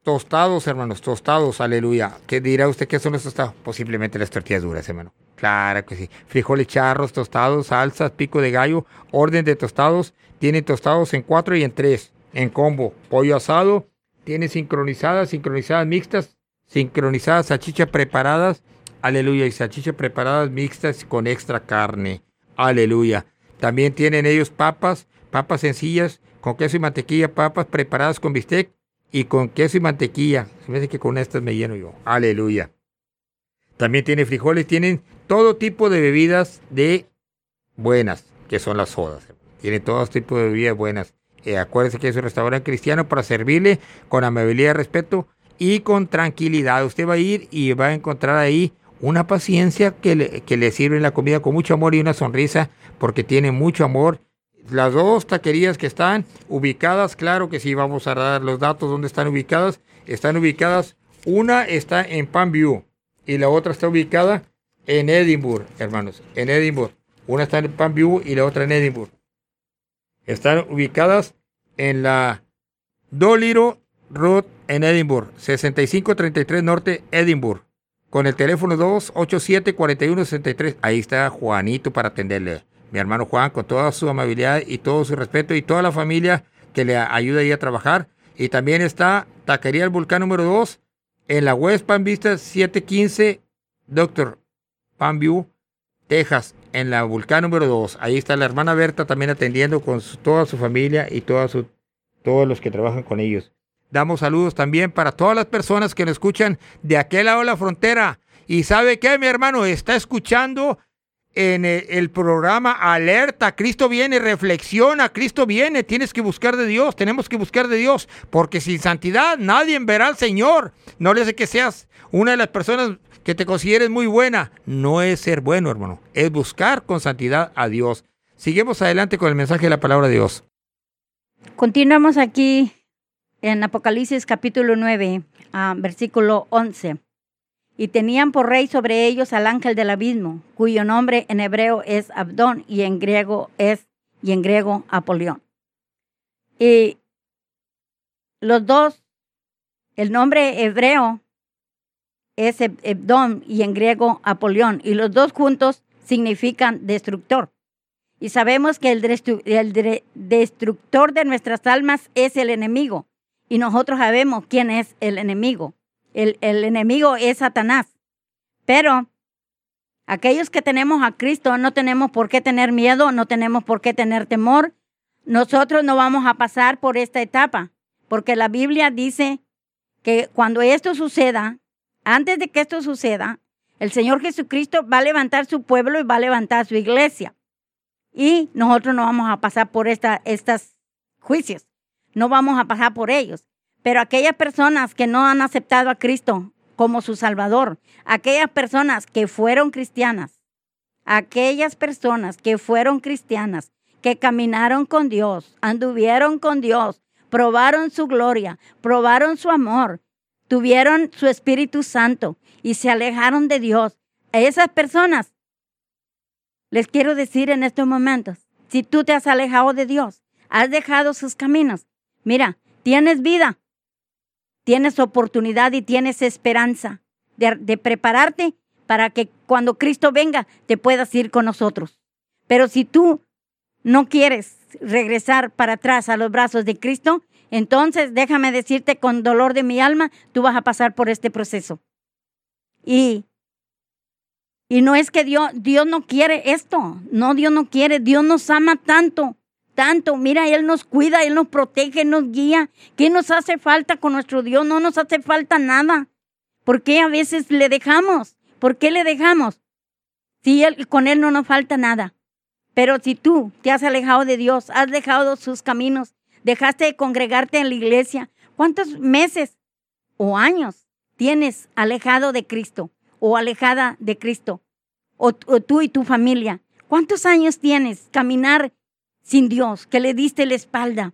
tostados, hermanos. Tostados, aleluya. ¿Qué dirá usted que son los tostados? Posiblemente las tortillas duras, hermano. Claro que sí. Frijoles charros, tostados, salsas, pico de gallo, orden de tostados. Tiene tostados en cuatro y en tres, en combo. Pollo asado, tiene sincronizadas, sincronizadas mixtas, sincronizadas salchichas preparadas. Aleluya. Y salchichas preparadas mixtas con extra carne. Aleluya. También tienen ellos papas, papas sencillas, con queso y mantequilla, papas preparadas con bistec y con queso y mantequilla. Se me hace que con estas me lleno yo. Aleluya. También tiene frijoles, tienen todo tipo de bebidas de buenas, que son las sodas. Tiene todo tipo de bebidas buenas. Eh, acuérdense que es un restaurante cristiano para servirle con amabilidad, respeto y con tranquilidad. Usted va a ir y va a encontrar ahí una paciencia que le, que le sirve la comida con mucho amor y una sonrisa porque tiene mucho amor. Las dos taquerías que están ubicadas, claro que sí, vamos a dar los datos donde están ubicadas. Están ubicadas, una está en Panview y la otra está ubicada en Edinburgh, hermanos, en Edinburgh. Una está en Panview y la otra en Edinburgh. Están ubicadas en la Doliro Road en Edinburgh, 6533 Norte, Edinburgh, con el teléfono 287-4163. Ahí está Juanito para atenderle. Mi hermano Juan, con toda su amabilidad y todo su respeto y toda la familia que le ayuda ahí a trabajar. Y también está Taquería El Volcán número 2 en la West Palm Vista 715 Doctor Palm Texas, en la Vulcán número 2. Ahí está la hermana Berta también atendiendo con toda su familia y todos los que trabajan con ellos. Damos saludos también para todas las personas que nos escuchan de aquel lado de la frontera. Y sabe qué, mi hermano, está escuchando en el, el, programa Alerta, Cristo viene, reflexiona, Cristo viene, tienes que buscar de Dios, tenemos que buscar de Dios, porque sin santidad nadie verá al Señor. No le hace que seas una de las personas que te consideres muy buena, no es ser bueno, hermano, es buscar con santidad a Dios. Seguimos adelante con el mensaje de la palabra de Dios. Continuamos aquí en Apocalipsis capítulo 9, uh, versículo 11 y tenían por rey sobre ellos al ángel del abismo, cuyo nombre en hebreo es Abdón y en griego es y en griego Apolión. Y los dos, el nombre hebreo es Abdón y en griego Apolión, y los dos juntos significan destructor. Y sabemos que el, el destructor de nuestras almas es el enemigo, y nosotros sabemos quién es el enemigo el, enemigo es Satanás. Pero aquellos que tenemos a Cristo no tenemos por qué tener miedo, no tenemos por qué tener temor. Nosotros no vamos a pasar por esta etapa, porque la Biblia dice que cuando esto suceda, antes de que esto suceda, el Señor Jesucristo va a levantar su pueblo y va a levantar su iglesia. Y nosotros no vamos a pasar por esta, estos juicios, no vamos a pasar por ellos. Pero aquellas personas que no han aceptado a Cristo como su Salvador, aquellas personas que fueron cristianas, aquellas personas que fueron cristianas, que caminaron con Dios, anduvieron con Dios, probaron su gloria, probaron su amor, tuvieron su Espíritu Santo y se alejaron de Dios. A esas personas les quiero decir en estos momentos, si tú te has alejado de Dios, has dejado sus caminos, mira, tienes vida, tienes oportunidad y tienes esperanza de, prepararte para que cuando Cristo venga te puedas ir con nosotros. Pero si tú no quieres regresar para atrás a los brazos de Cristo, entonces déjame decirte con dolor de mi alma, tú vas a pasar por este proceso. Y, y no es que Dios, Dios no quiere esto, no, Dios no quiere, Dios nos ama tanto, tanto. Mira, Él nos cuida, Él nos protege, nos guía. ¿Qué nos hace falta con nuestro Dios? No nos hace falta nada. ¿Por qué a veces le dejamos? ¿Por qué le dejamos? Si él, con Él no nos falta nada. Pero si tú te has alejado de Dios, has dejado sus caminos, dejaste de congregarte en la iglesia, ¿cuántos meses o años tienes alejado de Cristo o alejada de Cristo? O, o tú y tu familia. ¿Cuántos años tienes caminar sin Dios, que le diste la espalda?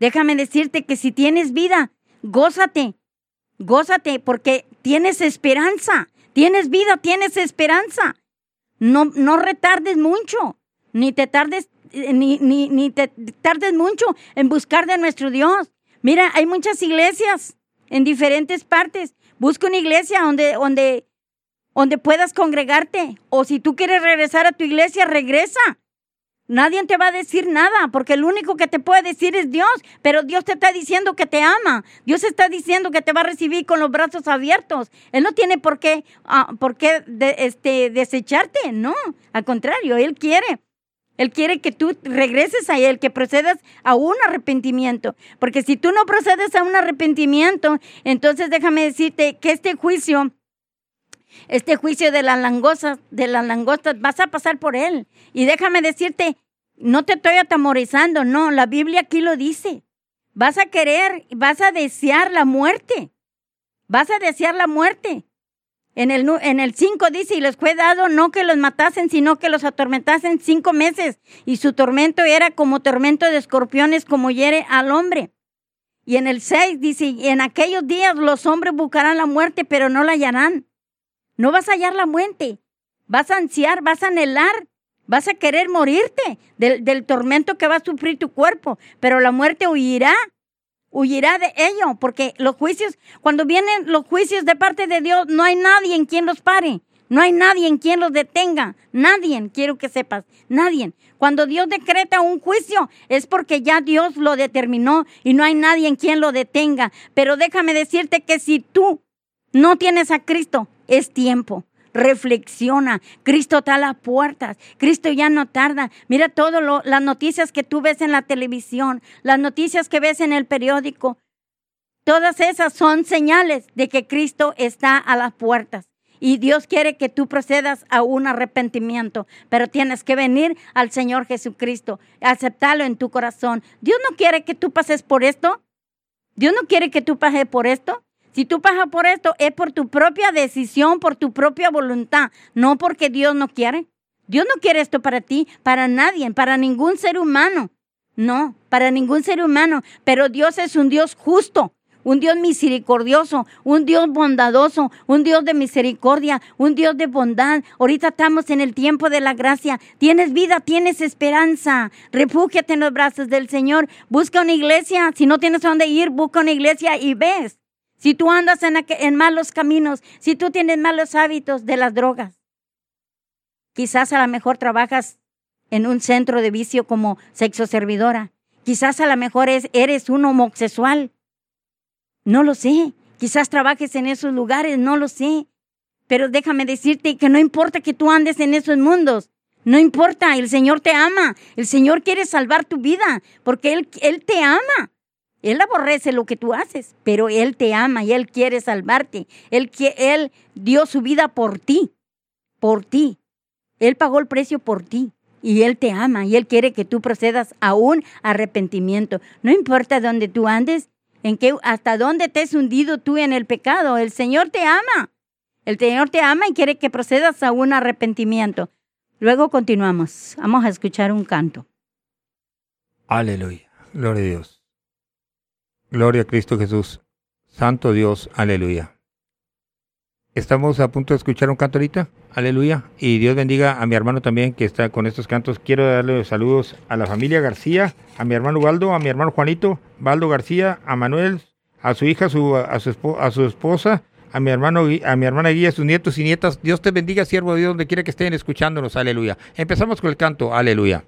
Déjame decirte que si tienes vida, gózate, gózate porque tienes esperanza, tienes vida, tienes esperanza. No, no retardes mucho, ni te tardes, eh, ni, ni, ni te tardes mucho en buscar de nuestro Dios. Mira, hay muchas iglesias en diferentes partes. Busca una iglesia donde, donde, donde puedas congregarte. O si tú quieres regresar a tu iglesia, regresa. Nadie te va a decir nada, porque el único que te puede decir es Dios, pero Dios te está diciendo que te ama. Dios está diciendo que te va a recibir con los brazos abiertos. Él no tiene por qué, ah, por qué de- este, desecharte, no. Al contrario, Él quiere. Él quiere que tú regreses a Él, que procedas a un arrepentimiento. Porque si tú no procedes a un arrepentimiento, entonces déjame decirte que este juicio este juicio de las langostas, de las langostas, vas a pasar por él. Y déjame decirte, no te estoy atemorizando, no, la Biblia aquí lo dice. Vas a querer, vas a desear la muerte. Vas a desear la muerte. En el, en el 5 dice, y les fue dado no que los matasen, sino que los atormentasen cinco meses. Y su tormento era como tormento de escorpiones, como hiere al hombre. Y en el 6 dice, y en aquellos días los hombres buscarán la muerte, pero no la hallarán. No vas a hallar la muerte. Vas a ansiar, vas a anhelar, vas a querer morirte del, del tormento que va a sufrir tu cuerpo, pero la muerte huirá, huirá de ello, porque los juicios, cuando vienen los juicios de parte de Dios, no hay nadie en quien los pare, no hay nadie en quien los detenga, nadie, quiero que sepas, nadie. Cuando Dios decreta un juicio es porque ya Dios lo determinó y no hay nadie en quien lo detenga. Pero déjame decirte que si tú no tienes a Cristo, es tiempo. Reflexiona. Cristo está a las puertas. Cristo ya no tarda. Mira todas las noticias que tú ves en la televisión, las noticias que ves en el periódico. Todas esas son señales de que Cristo está a las puertas. Y Dios quiere que tú procedas a un arrepentimiento, pero tienes que venir al Señor Jesucristo, aceptarlo en tu corazón. Dios no quiere que tú pases por esto. Dios no quiere que tú pases por esto. Si tú pasas por esto es por tu propia decisión, por tu propia voluntad, no porque Dios no quiere. Dios no quiere esto para ti, para nadie, para ningún ser humano. No, para ningún ser humano. Pero Dios es un Dios justo, un Dios misericordioso, un Dios bondadoso, un Dios de misericordia, un Dios de bondad. Ahorita estamos en el tiempo de la gracia. Tienes vida, tienes esperanza. Refúgiate en los brazos del Señor. Busca una iglesia. Si no tienes a dónde ir, busca una iglesia y ves. Si tú andas en, en malos caminos, si tú tienes malos hábitos de las drogas, quizás a lo mejor trabajas en un centro de vicio como sexo servidora, quizás a lo mejor es- eres un homosexual, no lo sé, quizás trabajes en esos lugares, no lo sé, pero déjame decirte que no importa que tú andes en esos mundos, no importa, el Señor te ama, el Señor quiere salvar tu vida, porque Él te ama. Él aborrece lo que tú haces, pero Él te ama y Él quiere salvarte. Él, él dio su vida por ti, por ti. Él pagó el precio por ti y Él te ama y Él quiere que tú procedas a un arrepentimiento. No importa dónde tú andes, en qué, hasta dónde te has hundido tú en el pecado, el Señor te ama. El Señor te ama y quiere que procedas a un arrepentimiento. Luego continuamos. Vamos a escuchar un canto. Aleluya. Gloria a Dios. Gloria a Cristo Jesús. Santo Dios. Aleluya. Estamos a punto de escuchar un canto ahorita. Aleluya. Y Dios bendiga a mi hermano también que está con estos cantos. Quiero darle saludos a la familia García, a mi hermano Baldo, a mi hermano Juanito, Baldo García, a Manuel, a su hija, su- a, su, espo- a su esposa, a mi hermano, a mi hermana Guía, a sus nietos y nietas. Dios te bendiga, siervo de Dios, donde quiera que estén escuchándonos. Aleluya. Empezamos con el canto. Aleluya.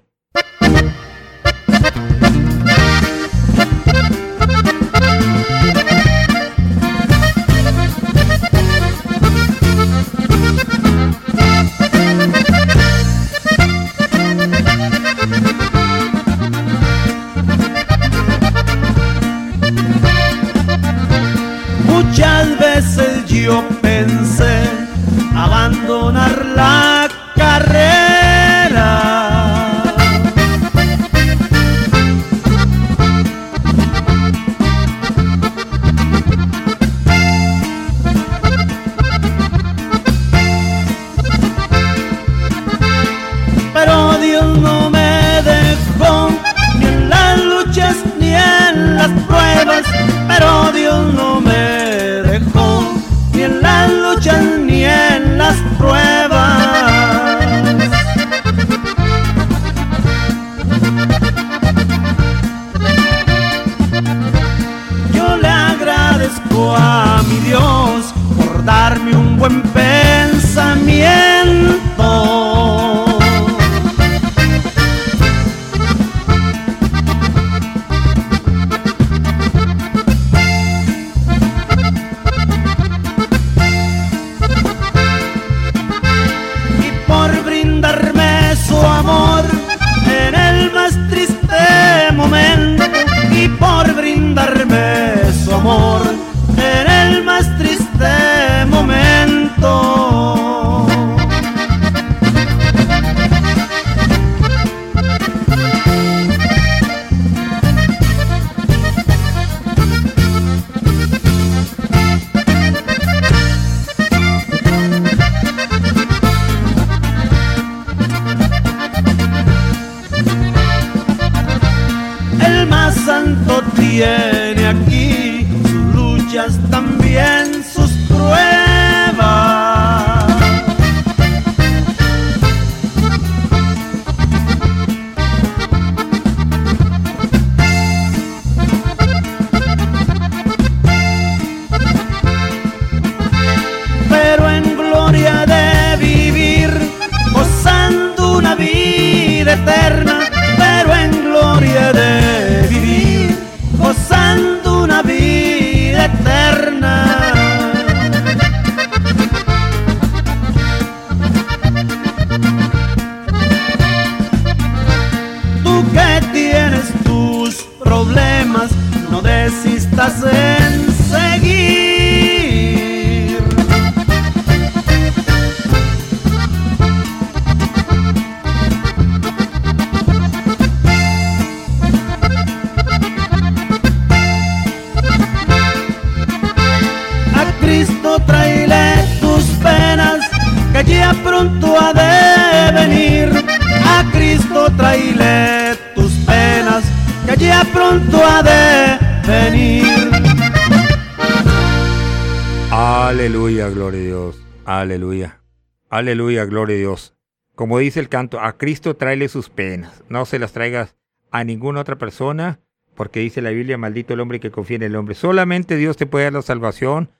Gloria a Dios. Como dice el canto, a Cristo tráele sus penas. No se las traigas a ninguna otra persona, porque dice la Biblia, maldito el hombre que confía en el hombre. Solamente Dios te puede dar la salvación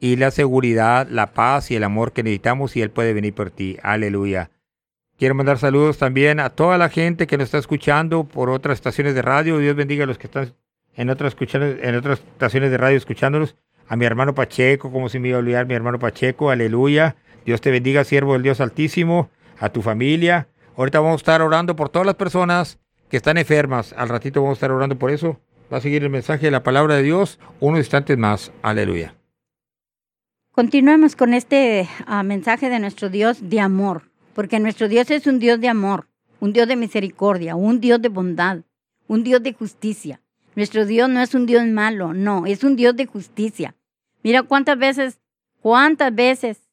y la seguridad, la paz y el amor que necesitamos y Él puede venir por ti. Aleluya. Quiero mandar saludos también a toda la gente que nos está escuchando por otras estaciones de radio. Dios bendiga a los que están en otras, en otras estaciones de radio escuchándonos. A mi hermano Pacheco, como se me iba a olvidar, mi hermano Pacheco, aleluya. Dios te bendiga, siervo del Dios Altísimo, a tu familia. Ahorita vamos a estar orando por todas las personas que están enfermas. Al ratito vamos a estar orando por eso. Va a seguir el mensaje de la palabra de Dios unos instantes más. Aleluya. Continuemos con este ah, mensaje de nuestro Dios de amor, porque nuestro Dios es un Dios de amor, un Dios de misericordia, un Dios de bondad, un Dios de justicia. Nuestro Dios no es un Dios malo, no, es un Dios de justicia. Mira cuántas veces, cuántas veces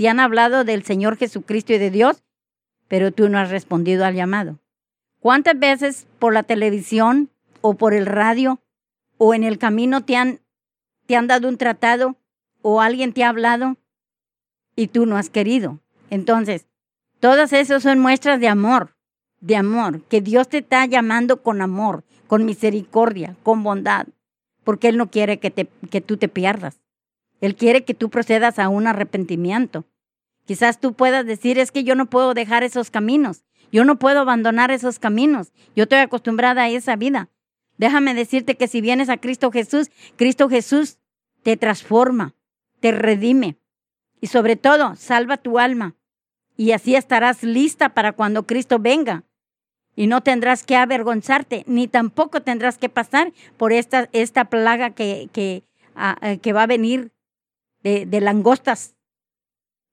te han hablado del Señor Jesucristo y de Dios, pero tú no has respondido al llamado. ¿Cuántas veces por la televisión o por el radio o en el camino te han, te han dado un tratado o alguien te ha hablado y tú no has querido? Entonces, todas esas son muestras de amor, de amor, que Dios te está llamando con amor, con misericordia, con bondad, porque Él no quiere que, te, que tú te pierdas. Él quiere que tú procedas a un arrepentimiento. Quizás tú puedas decir, es que yo no puedo dejar esos caminos, yo no puedo abandonar esos caminos, yo estoy acostumbrada a esa vida. Déjame decirte que si vienes a Cristo Jesús, Cristo Jesús te transforma, te redime y sobre todo salva tu alma. Y así estarás lista para cuando Cristo venga. Y no tendrás que avergonzarte, ni tampoco tendrás que pasar por esta, esta plaga que, que, ah, eh, que va a venir de, langostas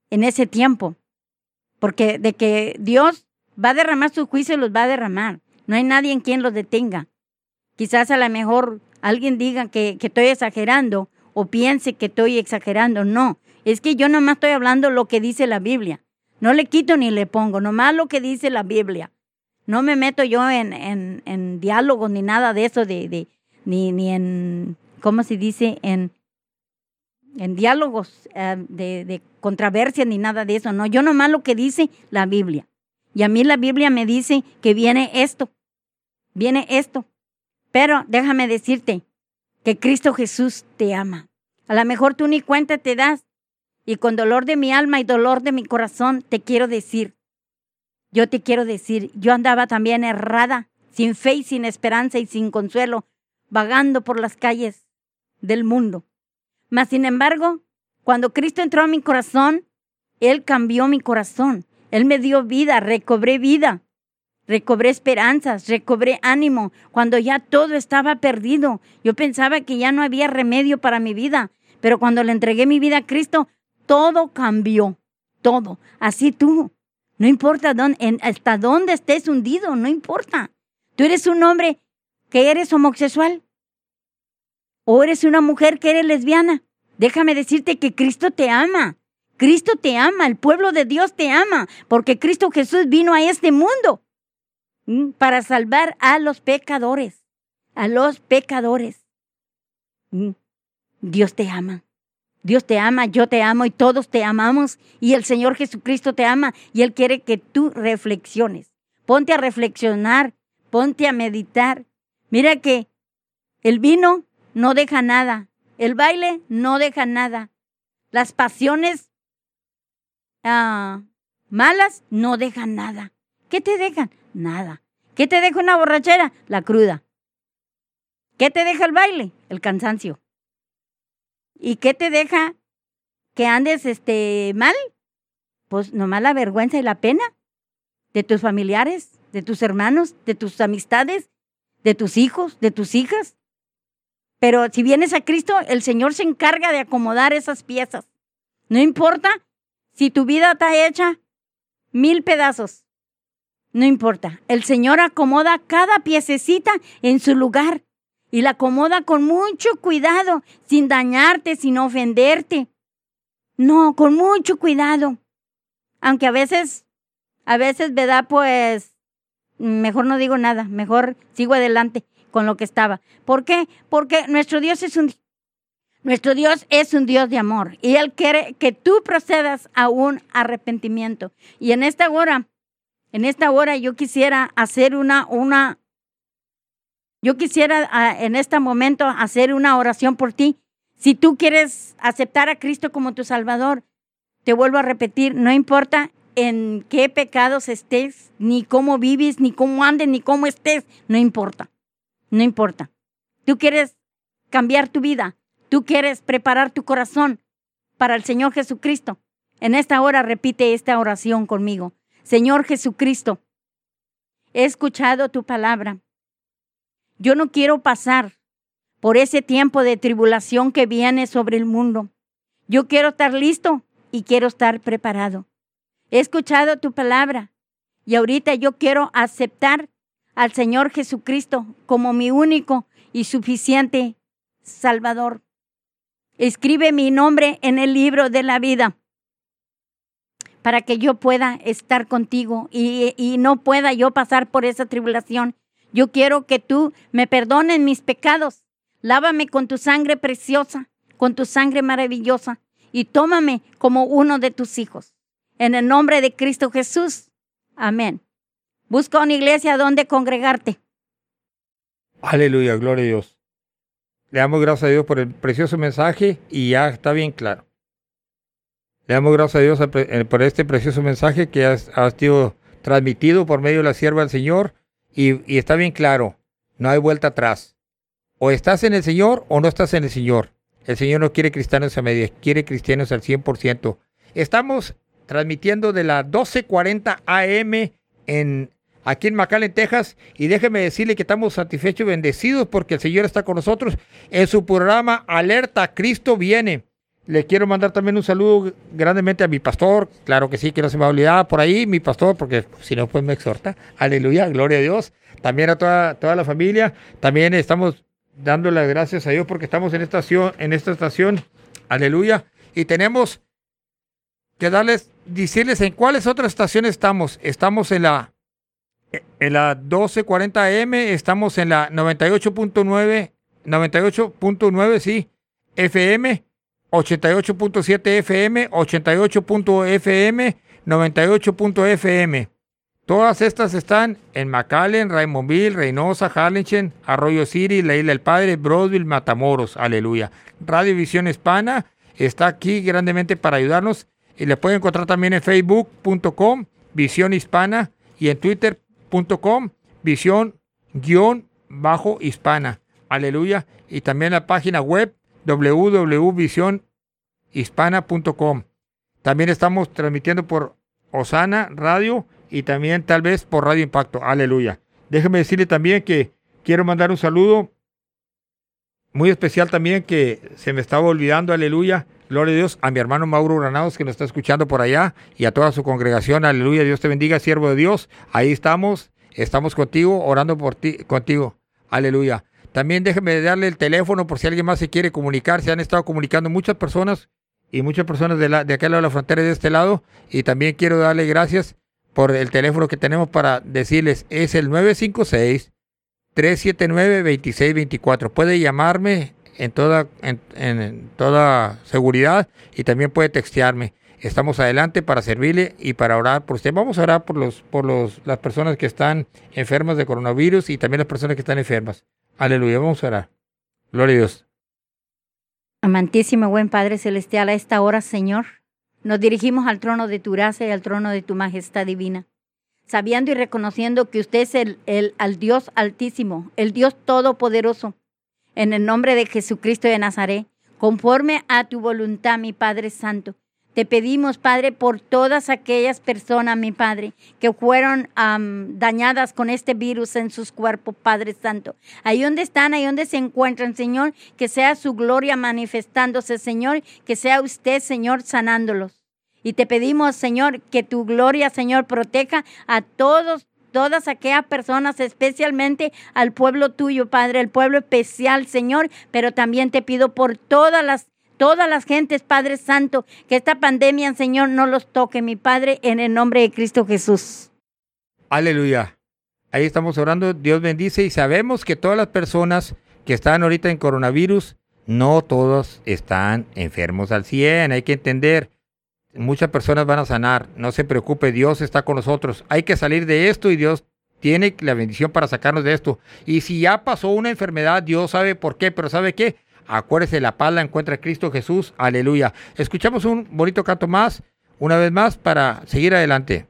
en ese tiempo. Porque de que Dios va a derramar su juicio, los va a derramar. No hay nadie en quien los detenga. Quizás a lo mejor alguien diga que, que estoy exagerando o piense que estoy exagerando. No, es que yo nomás estoy hablando lo que dice la Biblia. No le quito ni le pongo, nomás lo que dice la Biblia. No me meto yo en, en, en diálogos ni nada de eso, de, de, ni, ni en, ¿cómo se dice? En, en diálogos eh, de, de controversia ni nada de eso. No, yo nomás lo que dice la Biblia. Y a mí la Biblia me dice que viene esto, viene esto. Pero déjame decirte que Cristo Jesús te ama. A lo mejor tú ni cuenta te das. Y con dolor de mi alma y dolor de mi corazón te quiero decir, yo te quiero decir, yo andaba también errada, sin fe y sin esperanza y sin consuelo, vagando por las calles del mundo. Mas, sin embargo, cuando Cristo entró a mi corazón, Él cambió mi corazón. Él me dio vida, recobré vida, recobré esperanzas, recobré ánimo, cuando ya todo estaba perdido. Yo pensaba que ya no había remedio para mi vida, pero cuando le entregué mi vida a Cristo, todo cambió, todo. Así tú. No importa dónde, hasta dónde estés hundido, no importa. Tú eres un hombre que eres homosexual o eres una mujer que eres lesbiana. Déjame decirte que Cristo te ama. Cristo te ama, el pueblo de Dios te ama, porque Cristo Jesús vino a este mundo para salvar a los pecadores, a los pecadores. Dios te ama. Dios te ama, yo te amo y todos te amamos y el Señor Jesucristo te ama y Él quiere que tú reflexiones. Ponte a reflexionar, ponte a meditar. Mira que el vino no deja nada, el baile no deja nada, las pasiones ah, malas no dejan nada. ¿Qué te dejan? Nada. ¿Qué te deja una borrachera? La cruda. ¿Qué te deja el baile? El cansancio. ¿Y qué te deja que andes este mal? Pues nomás la vergüenza y la pena de tus familiares, de tus hermanos, de tus amistades, de tus hijos, de tus hijas. Pero si vienes a Cristo, el Señor se encarga de acomodar esas piezas. No importa si tu vida está hecha mil pedazos. No importa. El Señor acomoda cada piececita en su lugar y la acomoda con mucho cuidado, sin dañarte, sin ofenderte. No, con mucho cuidado. Aunque a veces, a veces, ¿verdad? Pues mejor no digo nada, mejor sigo adelante con lo que estaba. ¿Por qué? Porque nuestro Dios es un nuestro Dios es un Dios de amor y él quiere que tú procedas a un arrepentimiento. Y en esta hora, en esta hora yo quisiera hacer una una yo quisiera ah, en este momento hacer una oración por ti. Si tú quieres aceptar a Cristo como tu Salvador, te vuelvo a repetir, no importa en qué pecados estés, ni cómo vives, ni cómo andes, ni cómo estés, no importa. No importa. Tú quieres cambiar tu vida, tú quieres preparar tu corazón para el Señor Jesucristo. En esta hora repite esta oración conmigo. Señor Jesucristo, he escuchado tu palabra yo no quiero pasar por ese tiempo de tribulación que viene sobre el mundo. Yo quiero estar listo y quiero estar preparado. He escuchado tu palabra y ahorita yo quiero aceptar al Señor Jesucristo como mi único y suficiente Salvador. Escribe mi nombre en el libro de la vida para que yo pueda estar contigo y, y no pueda yo pasar por esa tribulación yo quiero que tú me perdones mis pecados. Lávame con tu sangre preciosa, con tu sangre maravillosa, y tómame como uno de tus hijos. En el nombre de Cristo Jesús. Amén. Busca una iglesia donde congregarte. Aleluya, gloria a Dios. Le damos gracias a Dios por el precioso mensaje y ya está bien claro. Le damos gracias a Dios eh, por este precioso mensaje que ha, sido transmitido por medio de la sierva del Señor y, y está bien claro. No hay vuelta atrás. O estás en el Señor o no estás en el Señor. El Señor no quiere cristianos a medias, quiere cristianos al 100%. Estamos transmitiendo de la 12:40 AM en aquí en McAllen, Texas, y déjeme decirle que estamos satisfechos y bendecidos porque el Señor está con nosotros en su programa Alerta, Cristo viene. Le quiero mandar también un saludo grandemente a mi pastor, claro que sí, que no se me va a olvidar por ahí, mi pastor, porque si no, pues me exhorta. Aleluya, gloria a Dios. También a toda, toda la familia. También estamos dando las gracias a Dios porque estamos en en esta estación. Aleluya. Y tenemos que darles, decirles en cuáles otras estaciones estamos. Estamos en la en la 1240 M, estamos en la 98.9, 98.9, sí, FM, 88.7 FM, 88.fm, 98.fm. Todas estas están en McAllen, Raymondville, Reynosa, Harlingen, Arroyo City, La Isla del Padre, Broadville, Matamoros. Aleluya. Radio Visión Hispana está aquí grandemente para ayudarnos y le pueden encontrar también en facebook.com, Visión Hispana y en Twitter com visión guion bajo hispana. Aleluya. Y también la página web www.visionhispana.com. También estamos transmitiendo por Osana Radio y también tal vez por Radio Impacto. Aleluya. Déjeme decirle también que quiero mandar un saludo muy especial también que se me estaba olvidando. Aleluya. Gloria a Dios, a mi hermano Mauro Granados que nos está escuchando por allá y a toda su congregación. Aleluya, Dios te bendiga, siervo de Dios. Ahí estamos, estamos contigo, orando por ti, contigo. Aleluya. También déjeme darle el teléfono por si alguien más se quiere comunicar. Se han estado comunicando muchas personas y muchas personas de, la, de aquel lado de la frontera y de este lado. Y también quiero darle gracias por el teléfono que tenemos para decirles. Es el 956 379 2624. Puede llamarme en toda, seguridad y también puede textearme. Estamos adelante para servirle y para orar por usted. Vamos a orar por, los, por los, las personas que están enfermas de coronavirus y también las personas que están enfermas. Aleluya, vamos a orar. Gloria a Dios. Amantísimo buen Padre Celestial, a esta hora, Señor, nos dirigimos al trono de tu gracia y al trono de tu majestad divina, sabiendo y reconociendo que usted es el, el al Dios altísimo, el Dios todopoderoso, en el nombre de Jesucristo de Nazaret, conforme a tu voluntad, mi Padre Santo. Te pedimos, Padre, por todas aquellas personas, mi Padre, que fueron dañadas con este virus en sus cuerpos, Padre Santo. Ahí donde están, ahí donde se encuentran, Señor, que sea su gloria manifestándose, Señor, que sea usted, Señor, sanándolos. Y te pedimos, Señor, que tu gloria, Señor, proteja a todos todas aquellas personas, especialmente al pueblo tuyo, Padre, el pueblo especial, Señor, pero también te pido por todas las todas las gentes, Padre Santo, que esta pandemia, Señor, no los toque, mi Padre, en el nombre de Cristo Jesús. Aleluya. Ahí estamos orando, Dios bendice y sabemos que todas las personas que están ahorita en coronavirus, no todos están enfermos al 100, hay que entender muchas personas van a sanar. No se preocupe, Dios está con nosotros. Hay que salir de esto y Dios tiene la bendición para sacarnos de esto. Y si ya pasó una enfermedad, Dios sabe por qué, pero ¿sabe qué? Acuérdese, la paz la encuentra Cristo Jesús. Aleluya. Escuchamos un bonito canto más, una vez más, para seguir adelante.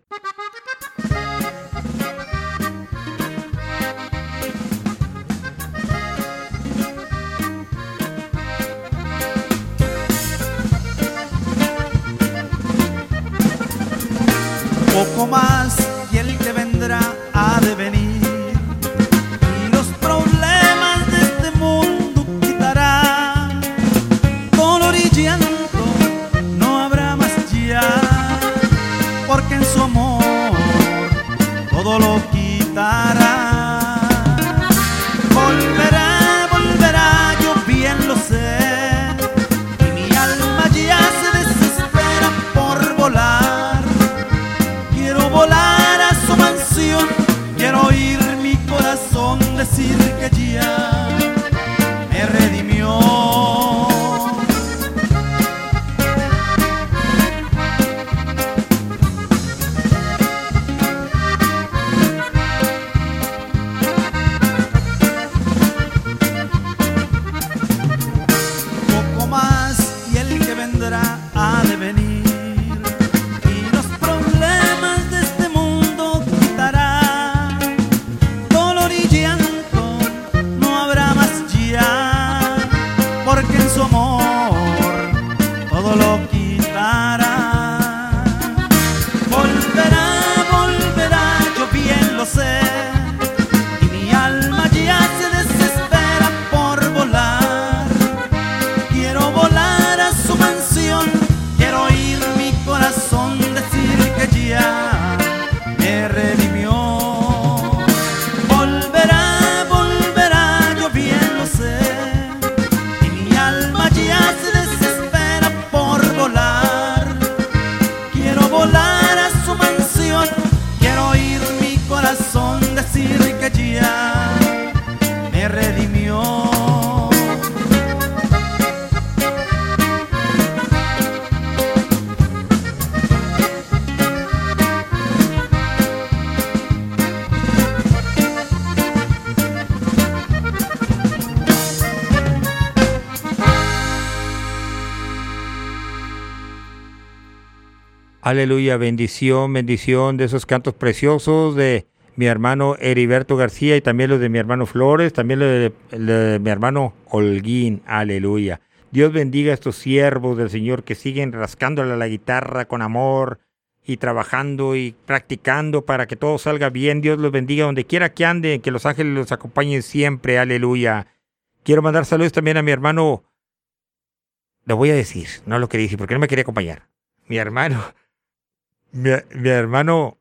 Poco más corazón decir toque para Aleluya, bendición, bendición de esos cantos preciosos de mi hermano Heriberto García y también los de mi hermano Flores, también los de, mi hermano Holguín. Aleluya. Dios bendiga a estos siervos del Señor que siguen rascándole a la guitarra con amor y trabajando y practicando para que todo salga bien. Dios los bendiga donde quiera que anden, que los ángeles los acompañen siempre. Aleluya. Quiero mandar saludos también a mi hermano. Lo voy a decir, no lo quería decir porque no me quería acompañar. Mi hermano, mi, hermano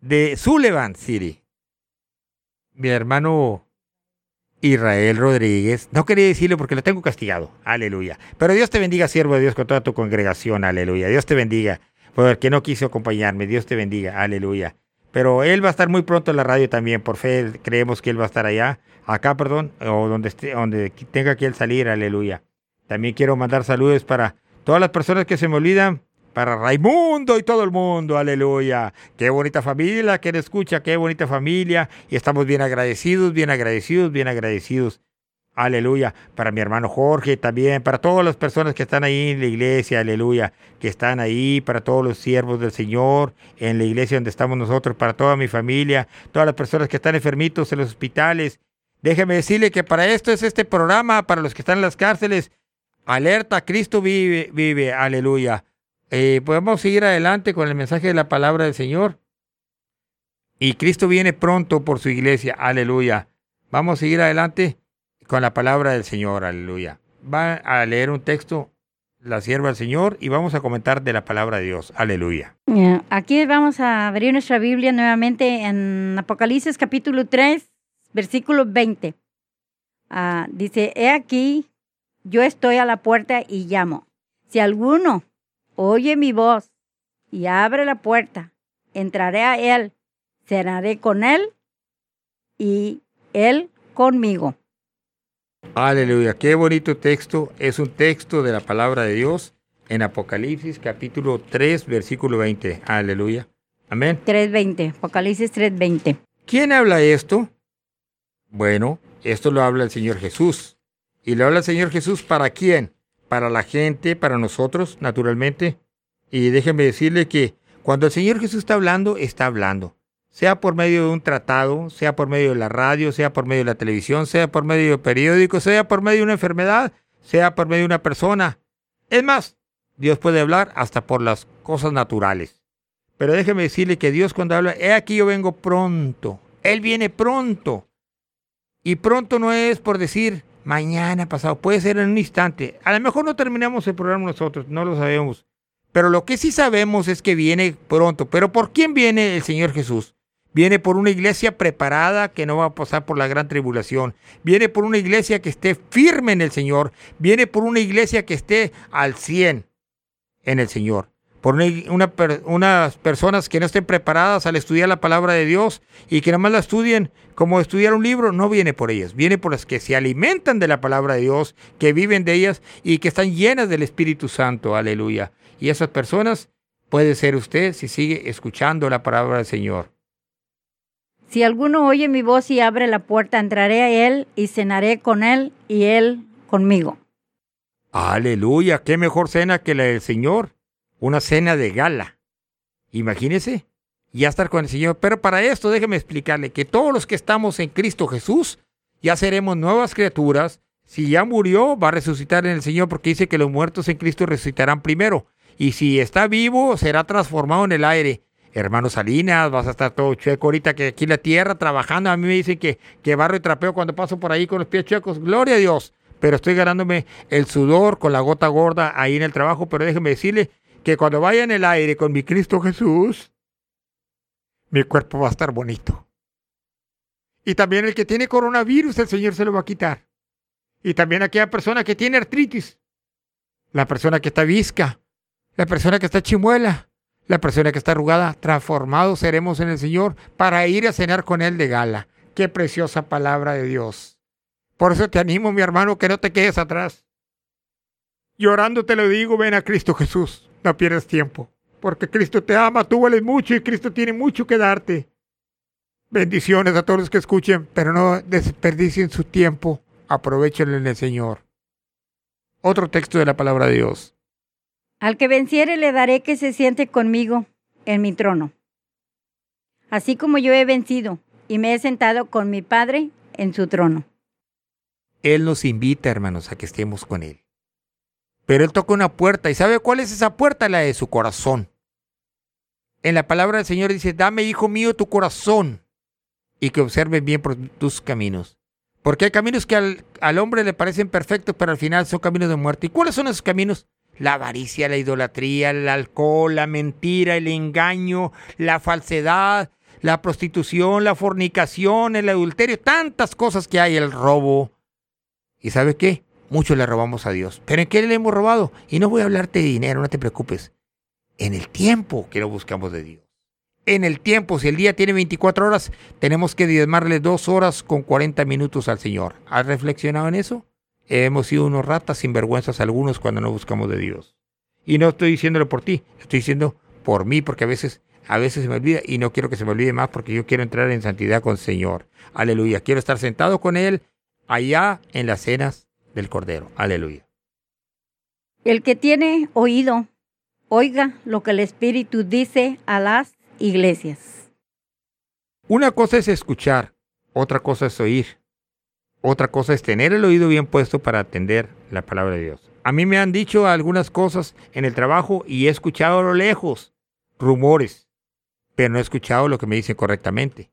de Sullivan City. Mi hermano Israel Rodríguez. No quería decirlo porque lo tengo castigado. Aleluya. Pero Dios te bendiga, siervo de Dios, con toda tu congregación. Aleluya. Dios te bendiga. Porque no quiso acompañarme. Dios te bendiga. Aleluya. Pero él va a estar muy pronto en la radio también. Por fe creemos que él va a estar allá. Acá, perdón. O donde, esté, donde tenga que él salir. Aleluya. También quiero mandar saludos para todas las personas que se me olvidan para Raimundo y todo el mundo, aleluya. Qué bonita familia le escucha, qué bonita familia. Y estamos bien agradecidos, bien agradecidos, bien agradecidos. Aleluya. Para mi hermano Jorge también, para todas las personas que están ahí en la iglesia, aleluya. Que están ahí, para todos los siervos del Señor, en la iglesia donde estamos nosotros, para toda mi familia, todas las personas que están enfermitos en los hospitales. Déjeme decirle que para esto es este programa, para los que están en las cárceles. Alerta, Cristo vive, vive, aleluya. Eh, podemos seguir adelante con el mensaje de la palabra del Señor. Y Cristo viene pronto por su iglesia, aleluya. Vamos a seguir adelante con la palabra del Señor, aleluya. Va a leer un texto, la sierva del Señor, y vamos a comentar de la palabra de Dios, aleluya. Aquí vamos a abrir nuestra Biblia nuevamente en Apocalipsis capítulo 3, versículo 20. Ah, dice, he aquí, yo estoy a la puerta y llamo. Si alguno oye mi voz y abre la puerta, entraré a él, cenaré con él y él conmigo. Aleluya, qué bonito texto. Es un texto de la palabra de Dios en Apocalipsis capítulo 3, versículo 20. Aleluya. Amén. 3.20, Apocalipsis 3.20. ¿Quién habla esto? Bueno, esto lo habla el Señor Jesús. ¿Y lo habla el Señor Jesús para quién? Para la gente, para nosotros, naturalmente. Y déjenme decirle que cuando el Señor Jesús está hablando, está hablando. Sea por medio de un tratado, sea por medio de la radio, sea por medio de la televisión, sea por medio de periódicos, sea por medio de una enfermedad, sea por medio de una persona. Es más, Dios puede hablar hasta por las cosas naturales. Pero déjeme decirle que Dios cuando habla, he aquí yo vengo pronto. Él viene pronto. Y pronto no es por decir, mañana pasado, puede ser en un instante. A lo mejor no terminamos el programa nosotros, no lo sabemos. Pero lo que sí sabemos es que viene pronto. ¿Pero por quién viene el Señor Jesús? Viene por una iglesia preparada que no va a pasar por la gran tribulación. Viene por una iglesia que esté firme en el Señor. Viene por una iglesia que esté al 100 en el Señor por una, unas personas que no estén preparadas al estudiar la palabra de Dios y que nada más la estudien como estudiar un libro, no viene por ellas, viene por las que se alimentan de la palabra de Dios, que viven de ellas y que están llenas del Espíritu Santo, aleluya. Y esas personas puede ser usted si sigue escuchando la palabra del Señor. Si alguno oye mi voz y abre la puerta, entraré a él y cenaré con él y él conmigo. Aleluya, qué mejor cena que la del Señor una cena de gala. Imagínese, ya estar con el Señor. Pero para esto déjeme explicarle que todos los que estamos en Cristo Jesús ya seremos nuevas criaturas. Si ya murió, va a resucitar en el Señor porque dice que los muertos en Cristo resucitarán primero. Y si está vivo, será transformado en el aire. Hermano Salinas, vas a estar todo chueco ahorita que aquí en la tierra trabajando. A mí me dicen que, que barro y trapeo cuando paso por ahí con los pies chuecos. Gloria a Dios. Pero estoy ganándome el sudor con la gota gorda ahí en el trabajo. Pero déjeme decirle que cuando vaya en el aire con mi Cristo Jesús, mi cuerpo va a estar bonito. Y también el que tiene coronavirus, el Señor se lo va a quitar. Y también aquella persona que tiene artritis, la persona que está visca, la persona que está chimuela, la persona que está arrugada, transformados seremos en el Señor para ir a cenar con Él de gala. Qué preciosa palabra de Dios. Por eso te animo, mi hermano, que no te quedes atrás. Llorando te lo digo, ven a Cristo Jesús. No pierdas tiempo, porque Cristo te ama, tú vales mucho y Cristo tiene mucho que darte. Bendiciones a todos los que escuchen, pero no desperdicien su tiempo, aprovechenlo en el Señor. Otro texto de la palabra de Dios. Al que venciere le daré que se siente conmigo en mi trono, así como yo he vencido y me he sentado con mi Padre en su trono. Él nos invita, hermanos, a que estemos con Él. Pero Él toca una puerta. ¿Y sabe cuál es esa puerta? La de su corazón. En la palabra del Señor dice, dame, hijo mío, tu corazón y que observen bien por tus caminos. Porque hay caminos que al, al, hombre le parecen perfectos, pero al final son caminos de muerte. ¿Y cuáles son esos caminos? La avaricia, la idolatría, el alcohol, la mentira, el engaño, la falsedad, la prostitución, la fornicación, el adulterio, tantas cosas que hay, el robo. ¿Y sabe qué? Mucho le robamos a Dios. ¿Pero en qué le hemos robado? Y no voy a hablarte de dinero, no te preocupes. En el tiempo que lo buscamos de Dios en el tiempo. Si el día tiene 24 horas, tenemos que diezmarle dos horas con 40 minutos al Señor. ¿Has reflexionado en eso? Hemos sido unos ratas sinvergüenzas algunos cuando no buscamos de Dios. Y no estoy diciéndolo por ti, estoy diciendo por mí, porque a veces, a veces se me olvida y no quiero que se me olvide más porque yo quiero entrar en santidad con el Señor. Aleluya. Quiero estar sentado con Él allá en las cenas del Cordero. Aleluya. El que tiene oído, oiga lo que el Espíritu dice a las iglesias. Una cosa es escuchar, otra cosa es oír. Otra cosa es tener el oído bien puesto para atender la palabra de Dios. A mí me han dicho algunas cosas en el trabajo y he escuchado a lo lejos rumores, pero no he escuchado lo que me dicen correctamente.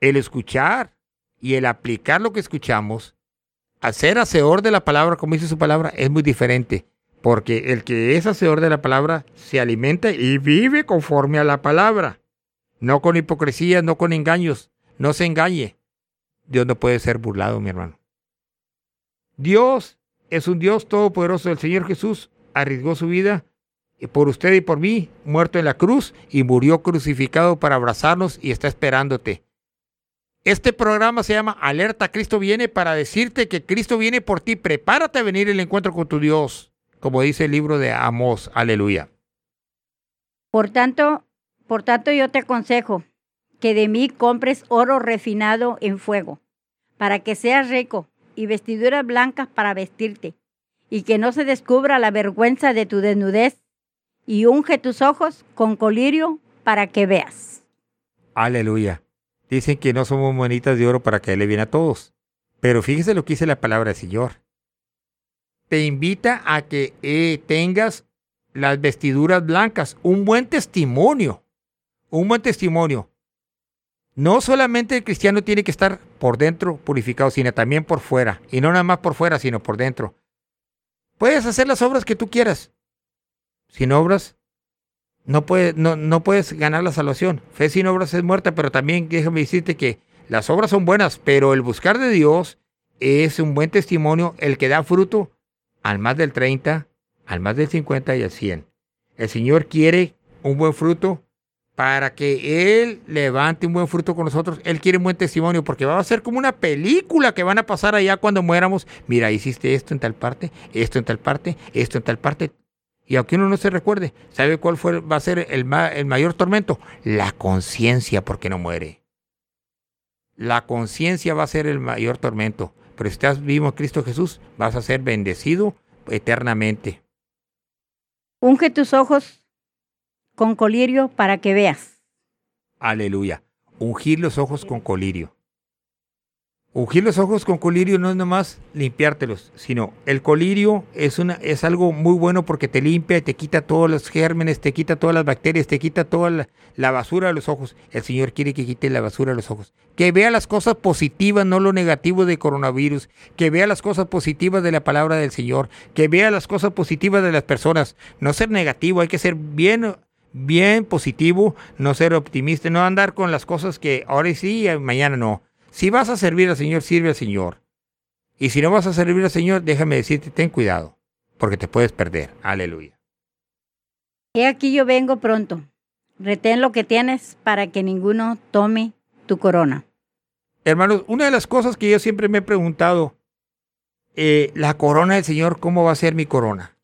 El escuchar y el aplicar lo que escuchamos, hacer hacedor de la palabra, como dice su palabra, es muy diferente. Porque el que es hacedor de la palabra se alimenta y vive conforme a la palabra. No con hipocresía, no con engaños. No se engañe. Dios no puede ser burlado, mi hermano. Dios es un Dios todopoderoso. El Señor Jesús arriesgó su vida por usted y por mí, muerto en la cruz y murió crucificado para abrazarnos y está esperándote. Este programa se llama Alerta Cristo viene para decirte que Cristo viene por ti. Prepárate a venir el encuentro con tu Dios como dice el libro de Amós. Aleluya. Por tanto, por tanto yo te aconsejo que de mí compres oro refinado en fuego, para que seas rico y vestiduras blancas para vestirte, y que no se descubra la vergüenza de tu desnudez, y unge tus ojos con colirio para que veas. Aleluya. Dicen que no somos monitas de oro para que le bien a todos. Pero fíjese lo que dice la palabra del Señor te invita a que eh, tengas las vestiduras blancas, un buen testimonio, un buen testimonio. No solamente el cristiano tiene que estar por dentro purificado, sino también por fuera. Y no nada más por fuera, sino por dentro. Puedes hacer las obras que tú quieras. Sin obras, no, puedes, no, no puedes ganar la salvación. Fe sin obras es muerta, pero también déjame decirte que las obras son buenas, pero el buscar de Dios es un buen testimonio, el que da fruto al más del 30, al más del 50 y al 100. El Señor quiere un buen fruto para que Él levante un buen fruto con nosotros. Él quiere un buen testimonio porque va a ser como una película que van a pasar allá cuando muéramos. Mira, hiciste esto en tal parte, esto en tal parte, esto en tal parte. Y aunque uno no se recuerde, ¿sabe cuál fue, va a ser el, el mayor tormento? La conciencia porque no muere. La conciencia va a ser el mayor tormento pero si estás vivo en Cristo Jesús, vas a ser bendecido eternamente. Unge tus ojos con colirio para que veas. Aleluya. Ungir los ojos con colirio. Ungir los ojos con colirio no es nomás limpiártelos, sino el colirio es, una, es algo muy bueno porque te limpia y te quita todos los gérmenes, te quita todas las bacterias, te quita toda la, basura de los ojos. El Señor quiere que quite la basura de los ojos. Que vea las cosas positivas, no lo negativo de coronavirus. Que vea las cosas positivas de la palabra del Señor. Que vea las cosas positivas de las personas. No ser negativo, hay que ser bien bien positivo, no ser optimista, no andar con las cosas que ahora sí y mañana no. Si vas a servir al Señor, sirve al Señor. Y si no vas a servir al Señor, déjame decirte, ten cuidado, porque te puedes perder. Aleluya. He aquí yo vengo pronto. Retén lo que tienes para que ninguno tome tu corona. Hermanos, una de las cosas que yo siempre me he preguntado, eh, la corona del Señor, ¿cómo va a ser mi corona?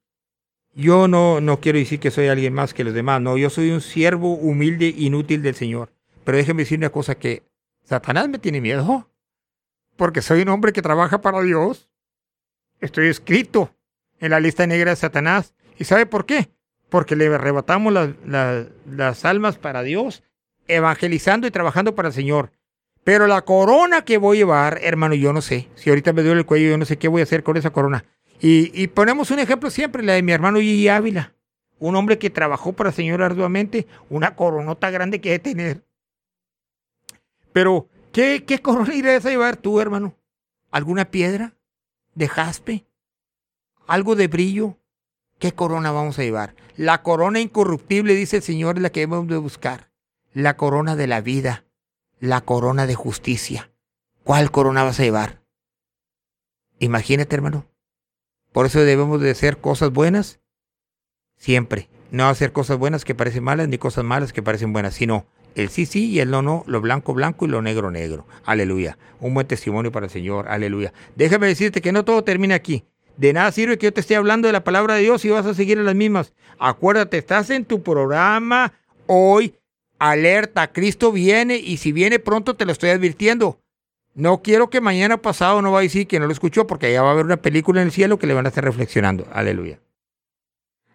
Yo no, no quiero decir que soy alguien más que los demás, no, yo soy un siervo humilde, inútil del Señor. Pero déjeme decir una cosa que Satanás me tiene miedo. Porque soy un hombre que trabaja para Dios. Estoy escrito en la lista negra de Satanás. ¿Y sabe por qué? Porque le arrebatamos las almas para Dios, evangelizando y trabajando para el Señor. Pero la corona que voy a llevar, hermano, yo no sé. Si ahorita me duele el cuello, yo no sé qué voy a hacer con esa corona. Y, ponemos un ejemplo siempre, la de mi hermano Gigi Ávila. Un hombre que trabajó para el Señor arduamente, una coronota grande que de tener. Pero, ¿qué, qué corona irás a llevar tú, hermano? ¿Alguna piedra? ¿De jaspe? ¿Algo de brillo? ¿Qué corona vamos a llevar? La corona incorruptible, dice el Señor, es la que debemos de buscar. La corona de la vida. La corona de justicia. ¿Cuál corona vas a llevar? Imagínate, hermano. Por eso debemos de hacer cosas buenas siempre. No hacer cosas buenas que parecen malas, ni cosas malas que parecen buenas, sino el sí sí y el no no, lo blanco blanco y lo negro negro. Aleluya. Un buen testimonio para el Señor. Aleluya. Déjame decirte que no todo termina aquí. De nada sirve que yo te esté hablando de la palabra de Dios y vas a seguir en las mismas. Acuérdate, estás en tu programa hoy. Alerta, Cristo viene y si viene pronto te lo estoy advirtiendo. No quiero que mañana pasado no va a decir que no lo escuchó porque ya va a haber una película en el cielo que le van a estar reflexionando. Aleluya.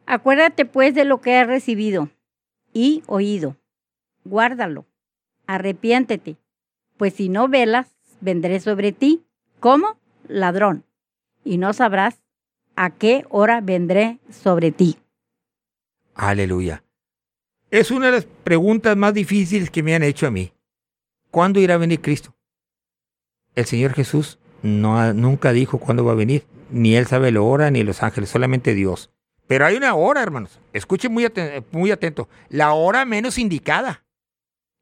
Acuérdate pues de lo que has recibido y oído guárdalo, arrepiéntete, pues si no velas, vendré sobre ti como ladrón, y no sabrás a qué hora vendré sobre ti. Aleluya. Es una de las preguntas más difíciles que me han hecho a mí. ¿Cuándo irá a venir Cristo? El Señor Jesús no, nunca dijo cuándo va a venir. Ni Él sabe la hora, ni los ángeles, solamente Dios. Pero hay una hora, hermanos. Escuchen muy, muy atento. La hora menos indicada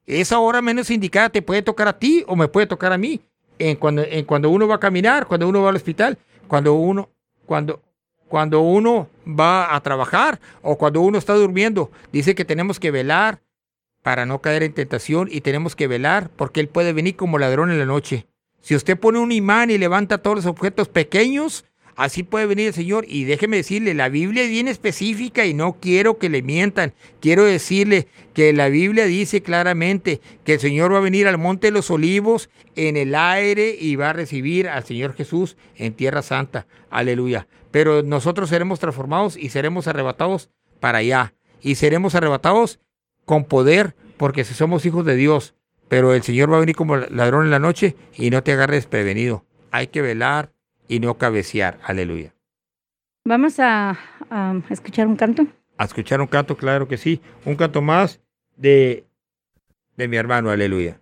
esa hora menos indicada te puede tocar a ti o me puede tocar a mí. En cuando, en cuando uno va a caminar, cuando uno va al hospital, cuando uno, cuando, cuando uno va a trabajar o cuando uno está durmiendo. Dice que tenemos que velar para no caer en tentación y tenemos que velar porque Él puede venir como ladrón en la noche. Si usted pone un imán y levanta todos los objetos pequeños, Así puede venir el Señor. Y déjeme decirle, la Biblia es bien específica y no quiero que le mientan. Quiero decirle que la Biblia dice claramente que el Señor va a venir al Monte de los Olivos en el aire y va a recibir al Señor Jesús en Tierra Santa. Aleluya. Pero nosotros seremos transformados y seremos arrebatados para allá. Y seremos arrebatados con poder porque si somos hijos de Dios. Pero el Señor va a venir como ladrón en la noche y no te agarres prevenido. Hay que velar y no cabecear. Aleluya. Vamos a, escuchar un canto. A escuchar un canto, claro que sí. Un canto más de, de mi hermano. Aleluya.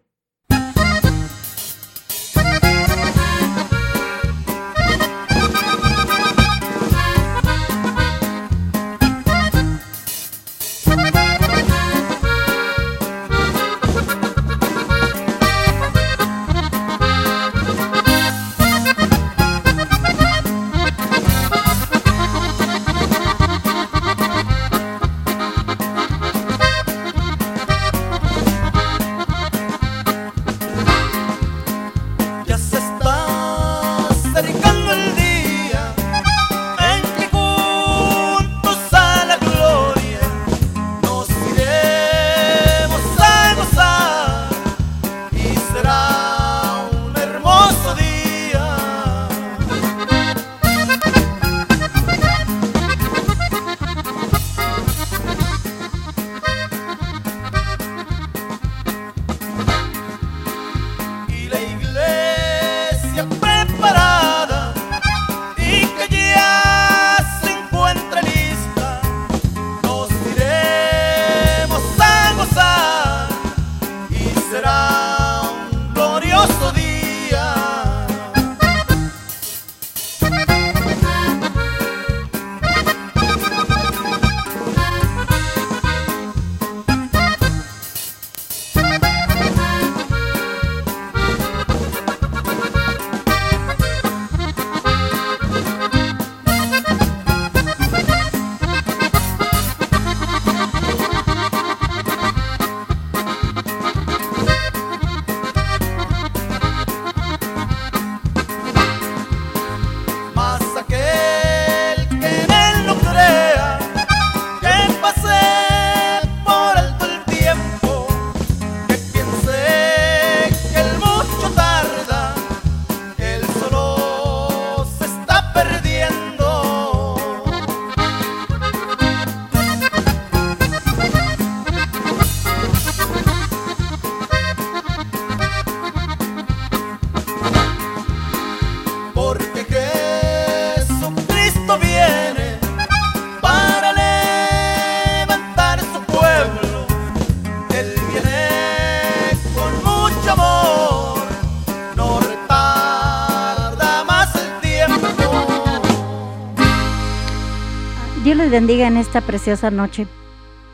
Bendiga en esta preciosa noche.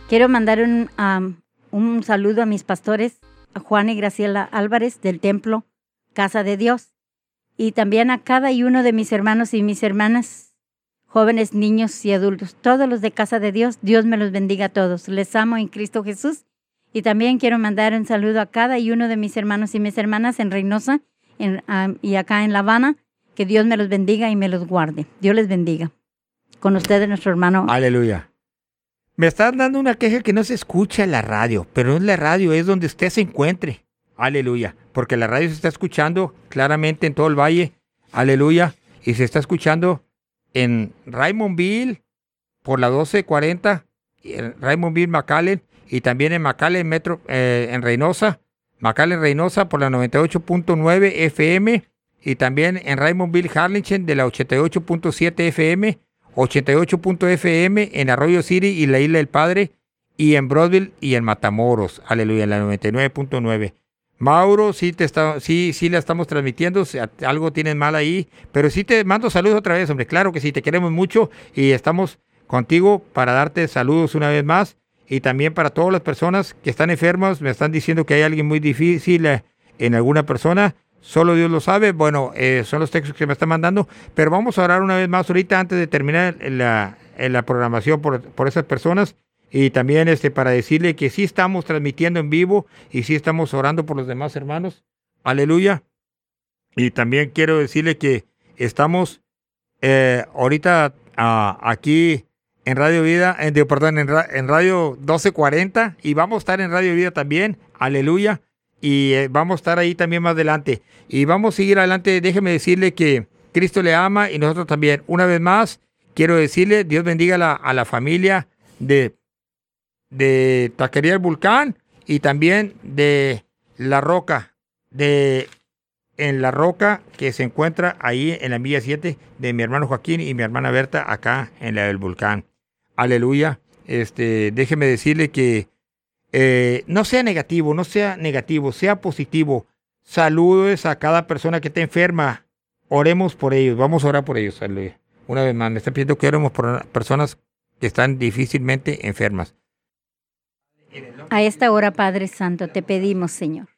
Quiero mandar un, un saludo a mis pastores, a Juan y Graciela Álvarez del Templo Casa de Dios, y también a cada uno de mis hermanos y mis hermanas, jóvenes, niños y adultos, todos los de Casa de Dios. Dios me los bendiga a todos. Les amo en Cristo Jesús. Y también quiero mandar un saludo a cada uno de mis hermanos y mis hermanas en Reynosa en, y acá en La Habana. Que Dios me los bendiga y me los guarde. Dios les bendiga. Con ustedes, nuestro hermano. Aleluya. Me están dando una queja que no se escucha en la radio, pero es la radio, es donde usted se encuentre. Aleluya. Porque la radio se está escuchando claramente en todo el valle. Aleluya. Y se está escuchando en Raymondville por la 1240, en Raymondville, McAllen, y también en McAllen, Metro, eh, en Reynosa, McAllen, Reynosa por la 98.9 FM, y también en Raymondville, Harlingen de la 88.7 FM, 88.fm en Arroyo City y la Isla del Padre, y en Broadville y en Matamoros, aleluya, en la 99.9. Mauro, sí, te está, sí, sí la estamos transmitiendo, algo tienen mal ahí, pero sí te mando saludos otra vez, hombre, claro que sí, te queremos mucho y estamos contigo para darte saludos una vez más y también para todas las personas que están enfermas, me están diciendo que hay alguien muy difícil eh, en alguna persona, solo Dios lo sabe, bueno, eh, son los textos que me están mandando, pero vamos a orar una vez más ahorita antes de terminar la, la programación por, por esas personas y también este, para decirle que sí estamos transmitiendo en vivo y sí estamos orando por los demás hermanos. Aleluya. Y también quiero decirle que estamos eh, ahorita ah, aquí en Radio Vida, en, perdón, en, en, Radio 1240 y vamos a estar en Radio Vida también. Aleluya. Y eh, vamos a estar ahí también más adelante. Y vamos a seguir adelante. Déjeme decirle que Cristo le ama y nosotros también. Una vez más, quiero decirle, Dios bendiga a la, a la familia de de Taquería El Vulcán y también de La Roca, de en La Roca que se encuentra ahí en la milla 7 de mi hermano Joaquín y mi hermana Berta acá en la del Vulcán. Aleluya. Este, déjeme decirle que eh, no sea negativo, no sea negativo, sea positivo. Saludos a cada persona que esté enferma. Oremos por ellos, vamos a orar por ellos. Una vez más, me está pidiendo que oremos por personas que están difícilmente enfermas. A esta hora, Padre Santo, te pedimos, Señor.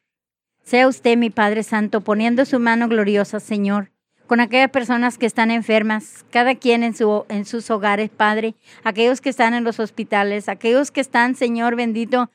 Sea usted, mi Padre Santo, poniendo su mano gloriosa, Señor, con aquellas personas que están enfermas, cada quien en, su, en sus hogares, Padre, aquellos que están en los hospitales, aquellos que están, Señor bendito,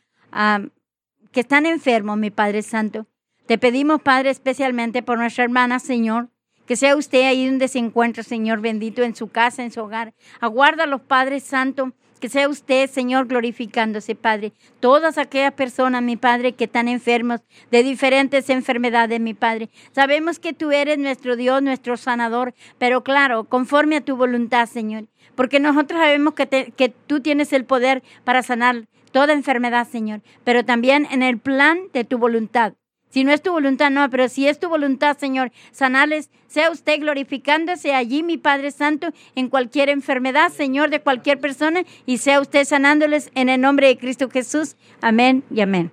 que están enfermos, mi Padre Santo. Te pedimos, Padre, especialmente por nuestra hermana, Señor, que sea usted ahí donde se encuentra, Señor bendito, en su casa, en su hogar. Aguarda a los Padres Santos que sea usted, Señor, glorificándose, Padre. Todas aquellas personas, mi Padre, que están enfermos de diferentes enfermedades, mi Padre. Sabemos que tú eres nuestro Dios, nuestro sanador, pero claro, conforme a tu voluntad, Señor. Porque nosotros sabemos que, que tú tienes el poder para sanar toda enfermedad, Señor, pero también en el plan de tu voluntad. Si no es tu voluntad, no, pero si es tu voluntad, Señor, sanales, sea usted glorificándose allí, mi Padre Santo, en cualquier enfermedad, Señor, de cualquier persona, y sea usted sanándoles en el nombre de Cristo Jesús. Amén y amén.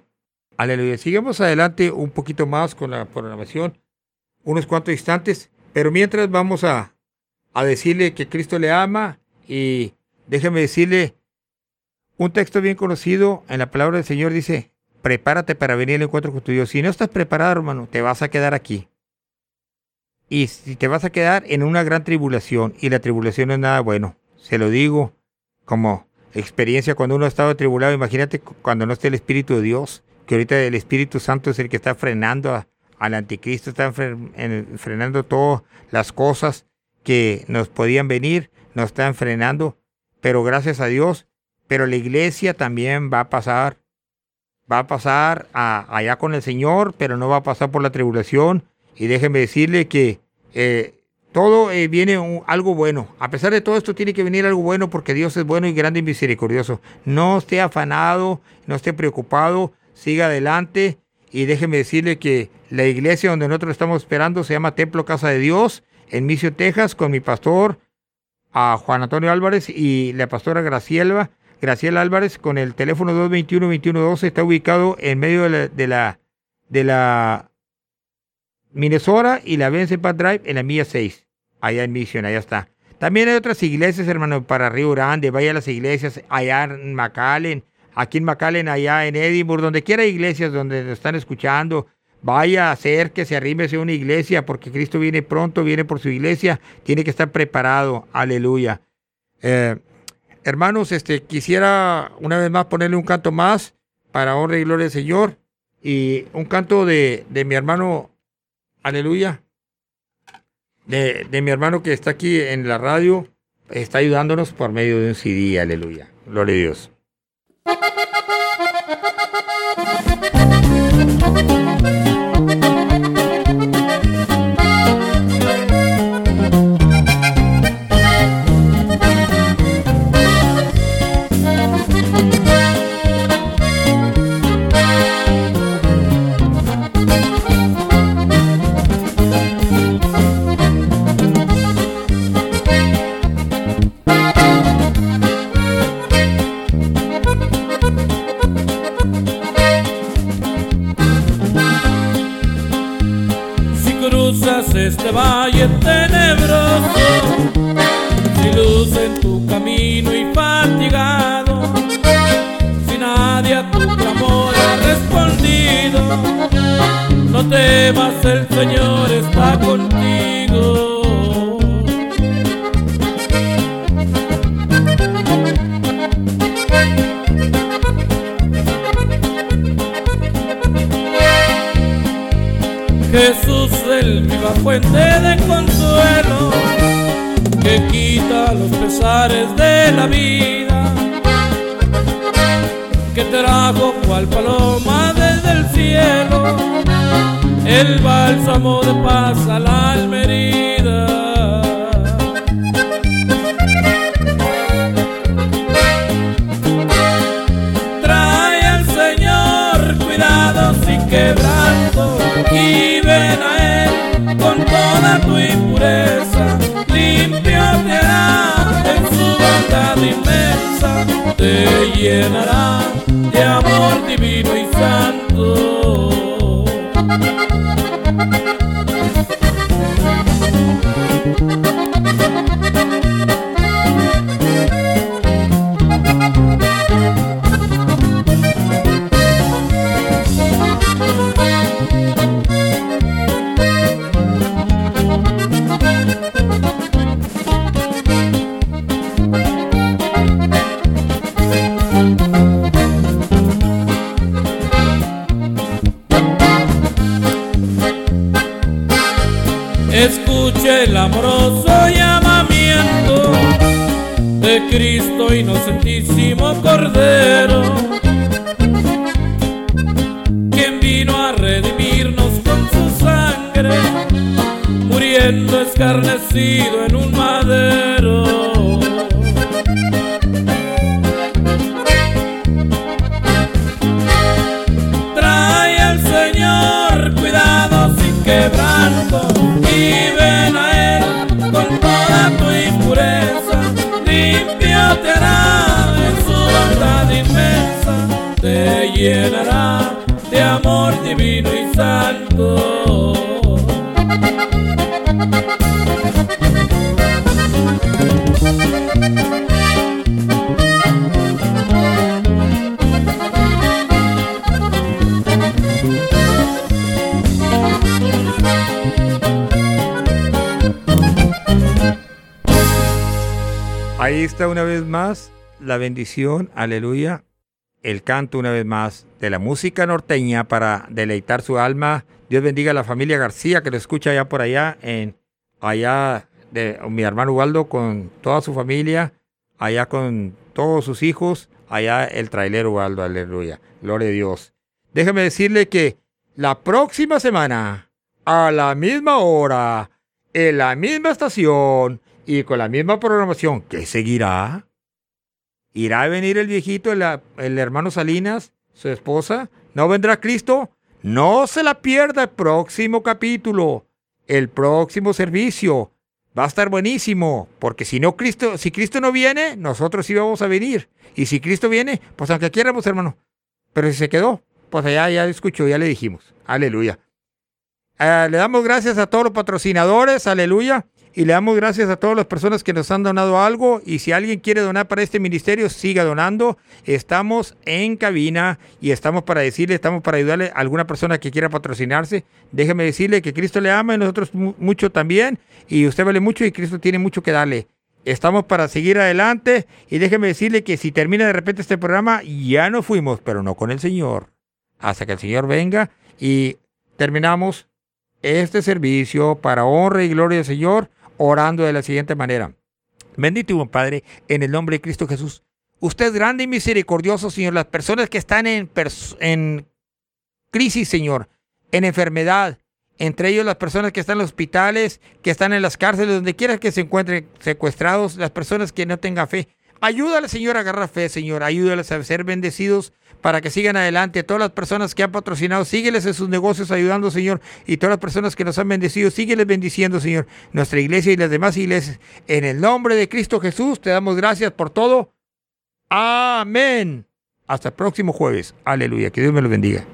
Aleluya. Sigamos adelante un poquito más con la programación, unos cuantos instantes, pero mientras vamos a, a decirle que Cristo le ama y déjeme decirle un texto bien conocido en la palabra del Señor dice, prepárate para venir al encuentro con tu Dios. Si no estás preparado, hermano, te vas a quedar aquí. Y si te vas a quedar en una gran tribulación, y la tribulación no es nada bueno, se lo digo como experiencia cuando uno ha estado tribulado, imagínate cuando no esté el Espíritu de Dios, que ahorita el Espíritu Santo es el que está frenando al anticristo, está frenando todas las cosas que nos podían venir, nos están frenando, pero gracias a Dios, pero la iglesia también va a pasar va a pasar allá con el Señor, pero no va a pasar por la tribulación. Y déjenme decirle que eh, todo eh, viene algo bueno. A pesar de todo esto tiene que venir algo bueno porque Dios es bueno y grande y misericordioso. No esté afanado, no esté preocupado, siga adelante. Y déjenme decirle que la iglesia donde nosotros estamos esperando se llama Templo Casa de Dios en Misio, Texas, con mi pastor, a Juan Antonio Álvarez y la pastora Graciela. Graciela Álvarez con el teléfono 221-2112 está ubicado en medio de la, de la, de la Minnesota y la Vence Drive en la milla 6, allá en Mission, allá está. También hay otras iglesias, hermano, para Río Grande. Vaya a las iglesias allá en McAllen, aquí en McAllen, allá en Edinburgh, donde quiera iglesias donde nos están escuchando. Vaya a hacer que se arrímese a una iglesia, porque Cristo viene pronto, viene por su iglesia, tiene que estar preparado. Aleluya. Eh, hermanos, este, quisiera una vez más ponerle un canto más para honra y gloria del Señor. Y un canto de, de mi hermano, aleluya, de, de mi hermano que está aquí en la radio, está ayudándonos por medio de un CD, aleluya. Gloria a Dios. Quebranto y ven a Él con toda tu impureza. Limpio te hará en su bondad inmensa, te llenará de amor divino y santo. Una vez más la bendición, aleluya, el canto una vez más de la música norteña para deleitar su alma. Dios bendiga a la familia García que lo escucha allá por allá, en allá de mi hermano Waldo con toda su familia, allá con todos sus hijos, allá el trailero Waldo, aleluya, gloria a Dios. Déjeme decirle que la próxima semana, a la misma hora, en la misma estación y con la misma programación, ¿qué seguirá? ¿Irá a venir el viejito, el, el hermano Salinas, su esposa? ¿No vendrá Cristo? No se la pierda el próximo capítulo, el próximo servicio. Va a estar buenísimo, porque si no Cristo, si Cristo no viene, nosotros sí vamos a venir. Y si Cristo viene, pues aunque quieramos, hermano. Pero si se quedó, pues allá ya escuchó, ya le dijimos. Aleluya. Eh, le damos gracias a todos los patrocinadores, aleluya. Y le damos gracias a todas las personas que nos han donado algo y si alguien quiere donar para este ministerio, siga donando. Estamos en cabina y estamos para decirle, estamos para ayudarle a alguna persona que quiera patrocinarse. Déjeme decirle que Cristo le ama y nosotros mucho también y usted vale mucho y Cristo tiene mucho que darle. Estamos para seguir adelante y déjeme decirle que si termina de repente este programa, ya no fuimos, pero no con el Señor. Hasta que el Señor venga y terminamos este servicio para honra y gloria del Señor orando de la siguiente manera. Bendito y buen Padre, en el nombre de Cristo Jesús. Usted es grande y misericordioso, Señor. Las personas que están en, crisis, Señor, en enfermedad, entre ellos las personas que están en los hospitales, que están en las cárceles, donde quiera que se encuentren secuestrados, las personas que no tengan fe. Ayúdale, Señor, a agarrar fe, Señor. Ayúdales a ser bendecidos para que sigan adelante. Todas las personas que han patrocinado, sígueles en sus negocios ayudando, Señor. Y todas las personas que nos han bendecido, sígueles bendiciendo, Señor. Nuestra iglesia y las demás iglesias. En el nombre de Cristo Jesús, te damos gracias por todo. Amén. Hasta el próximo jueves. Aleluya. Que Dios me lo bendiga.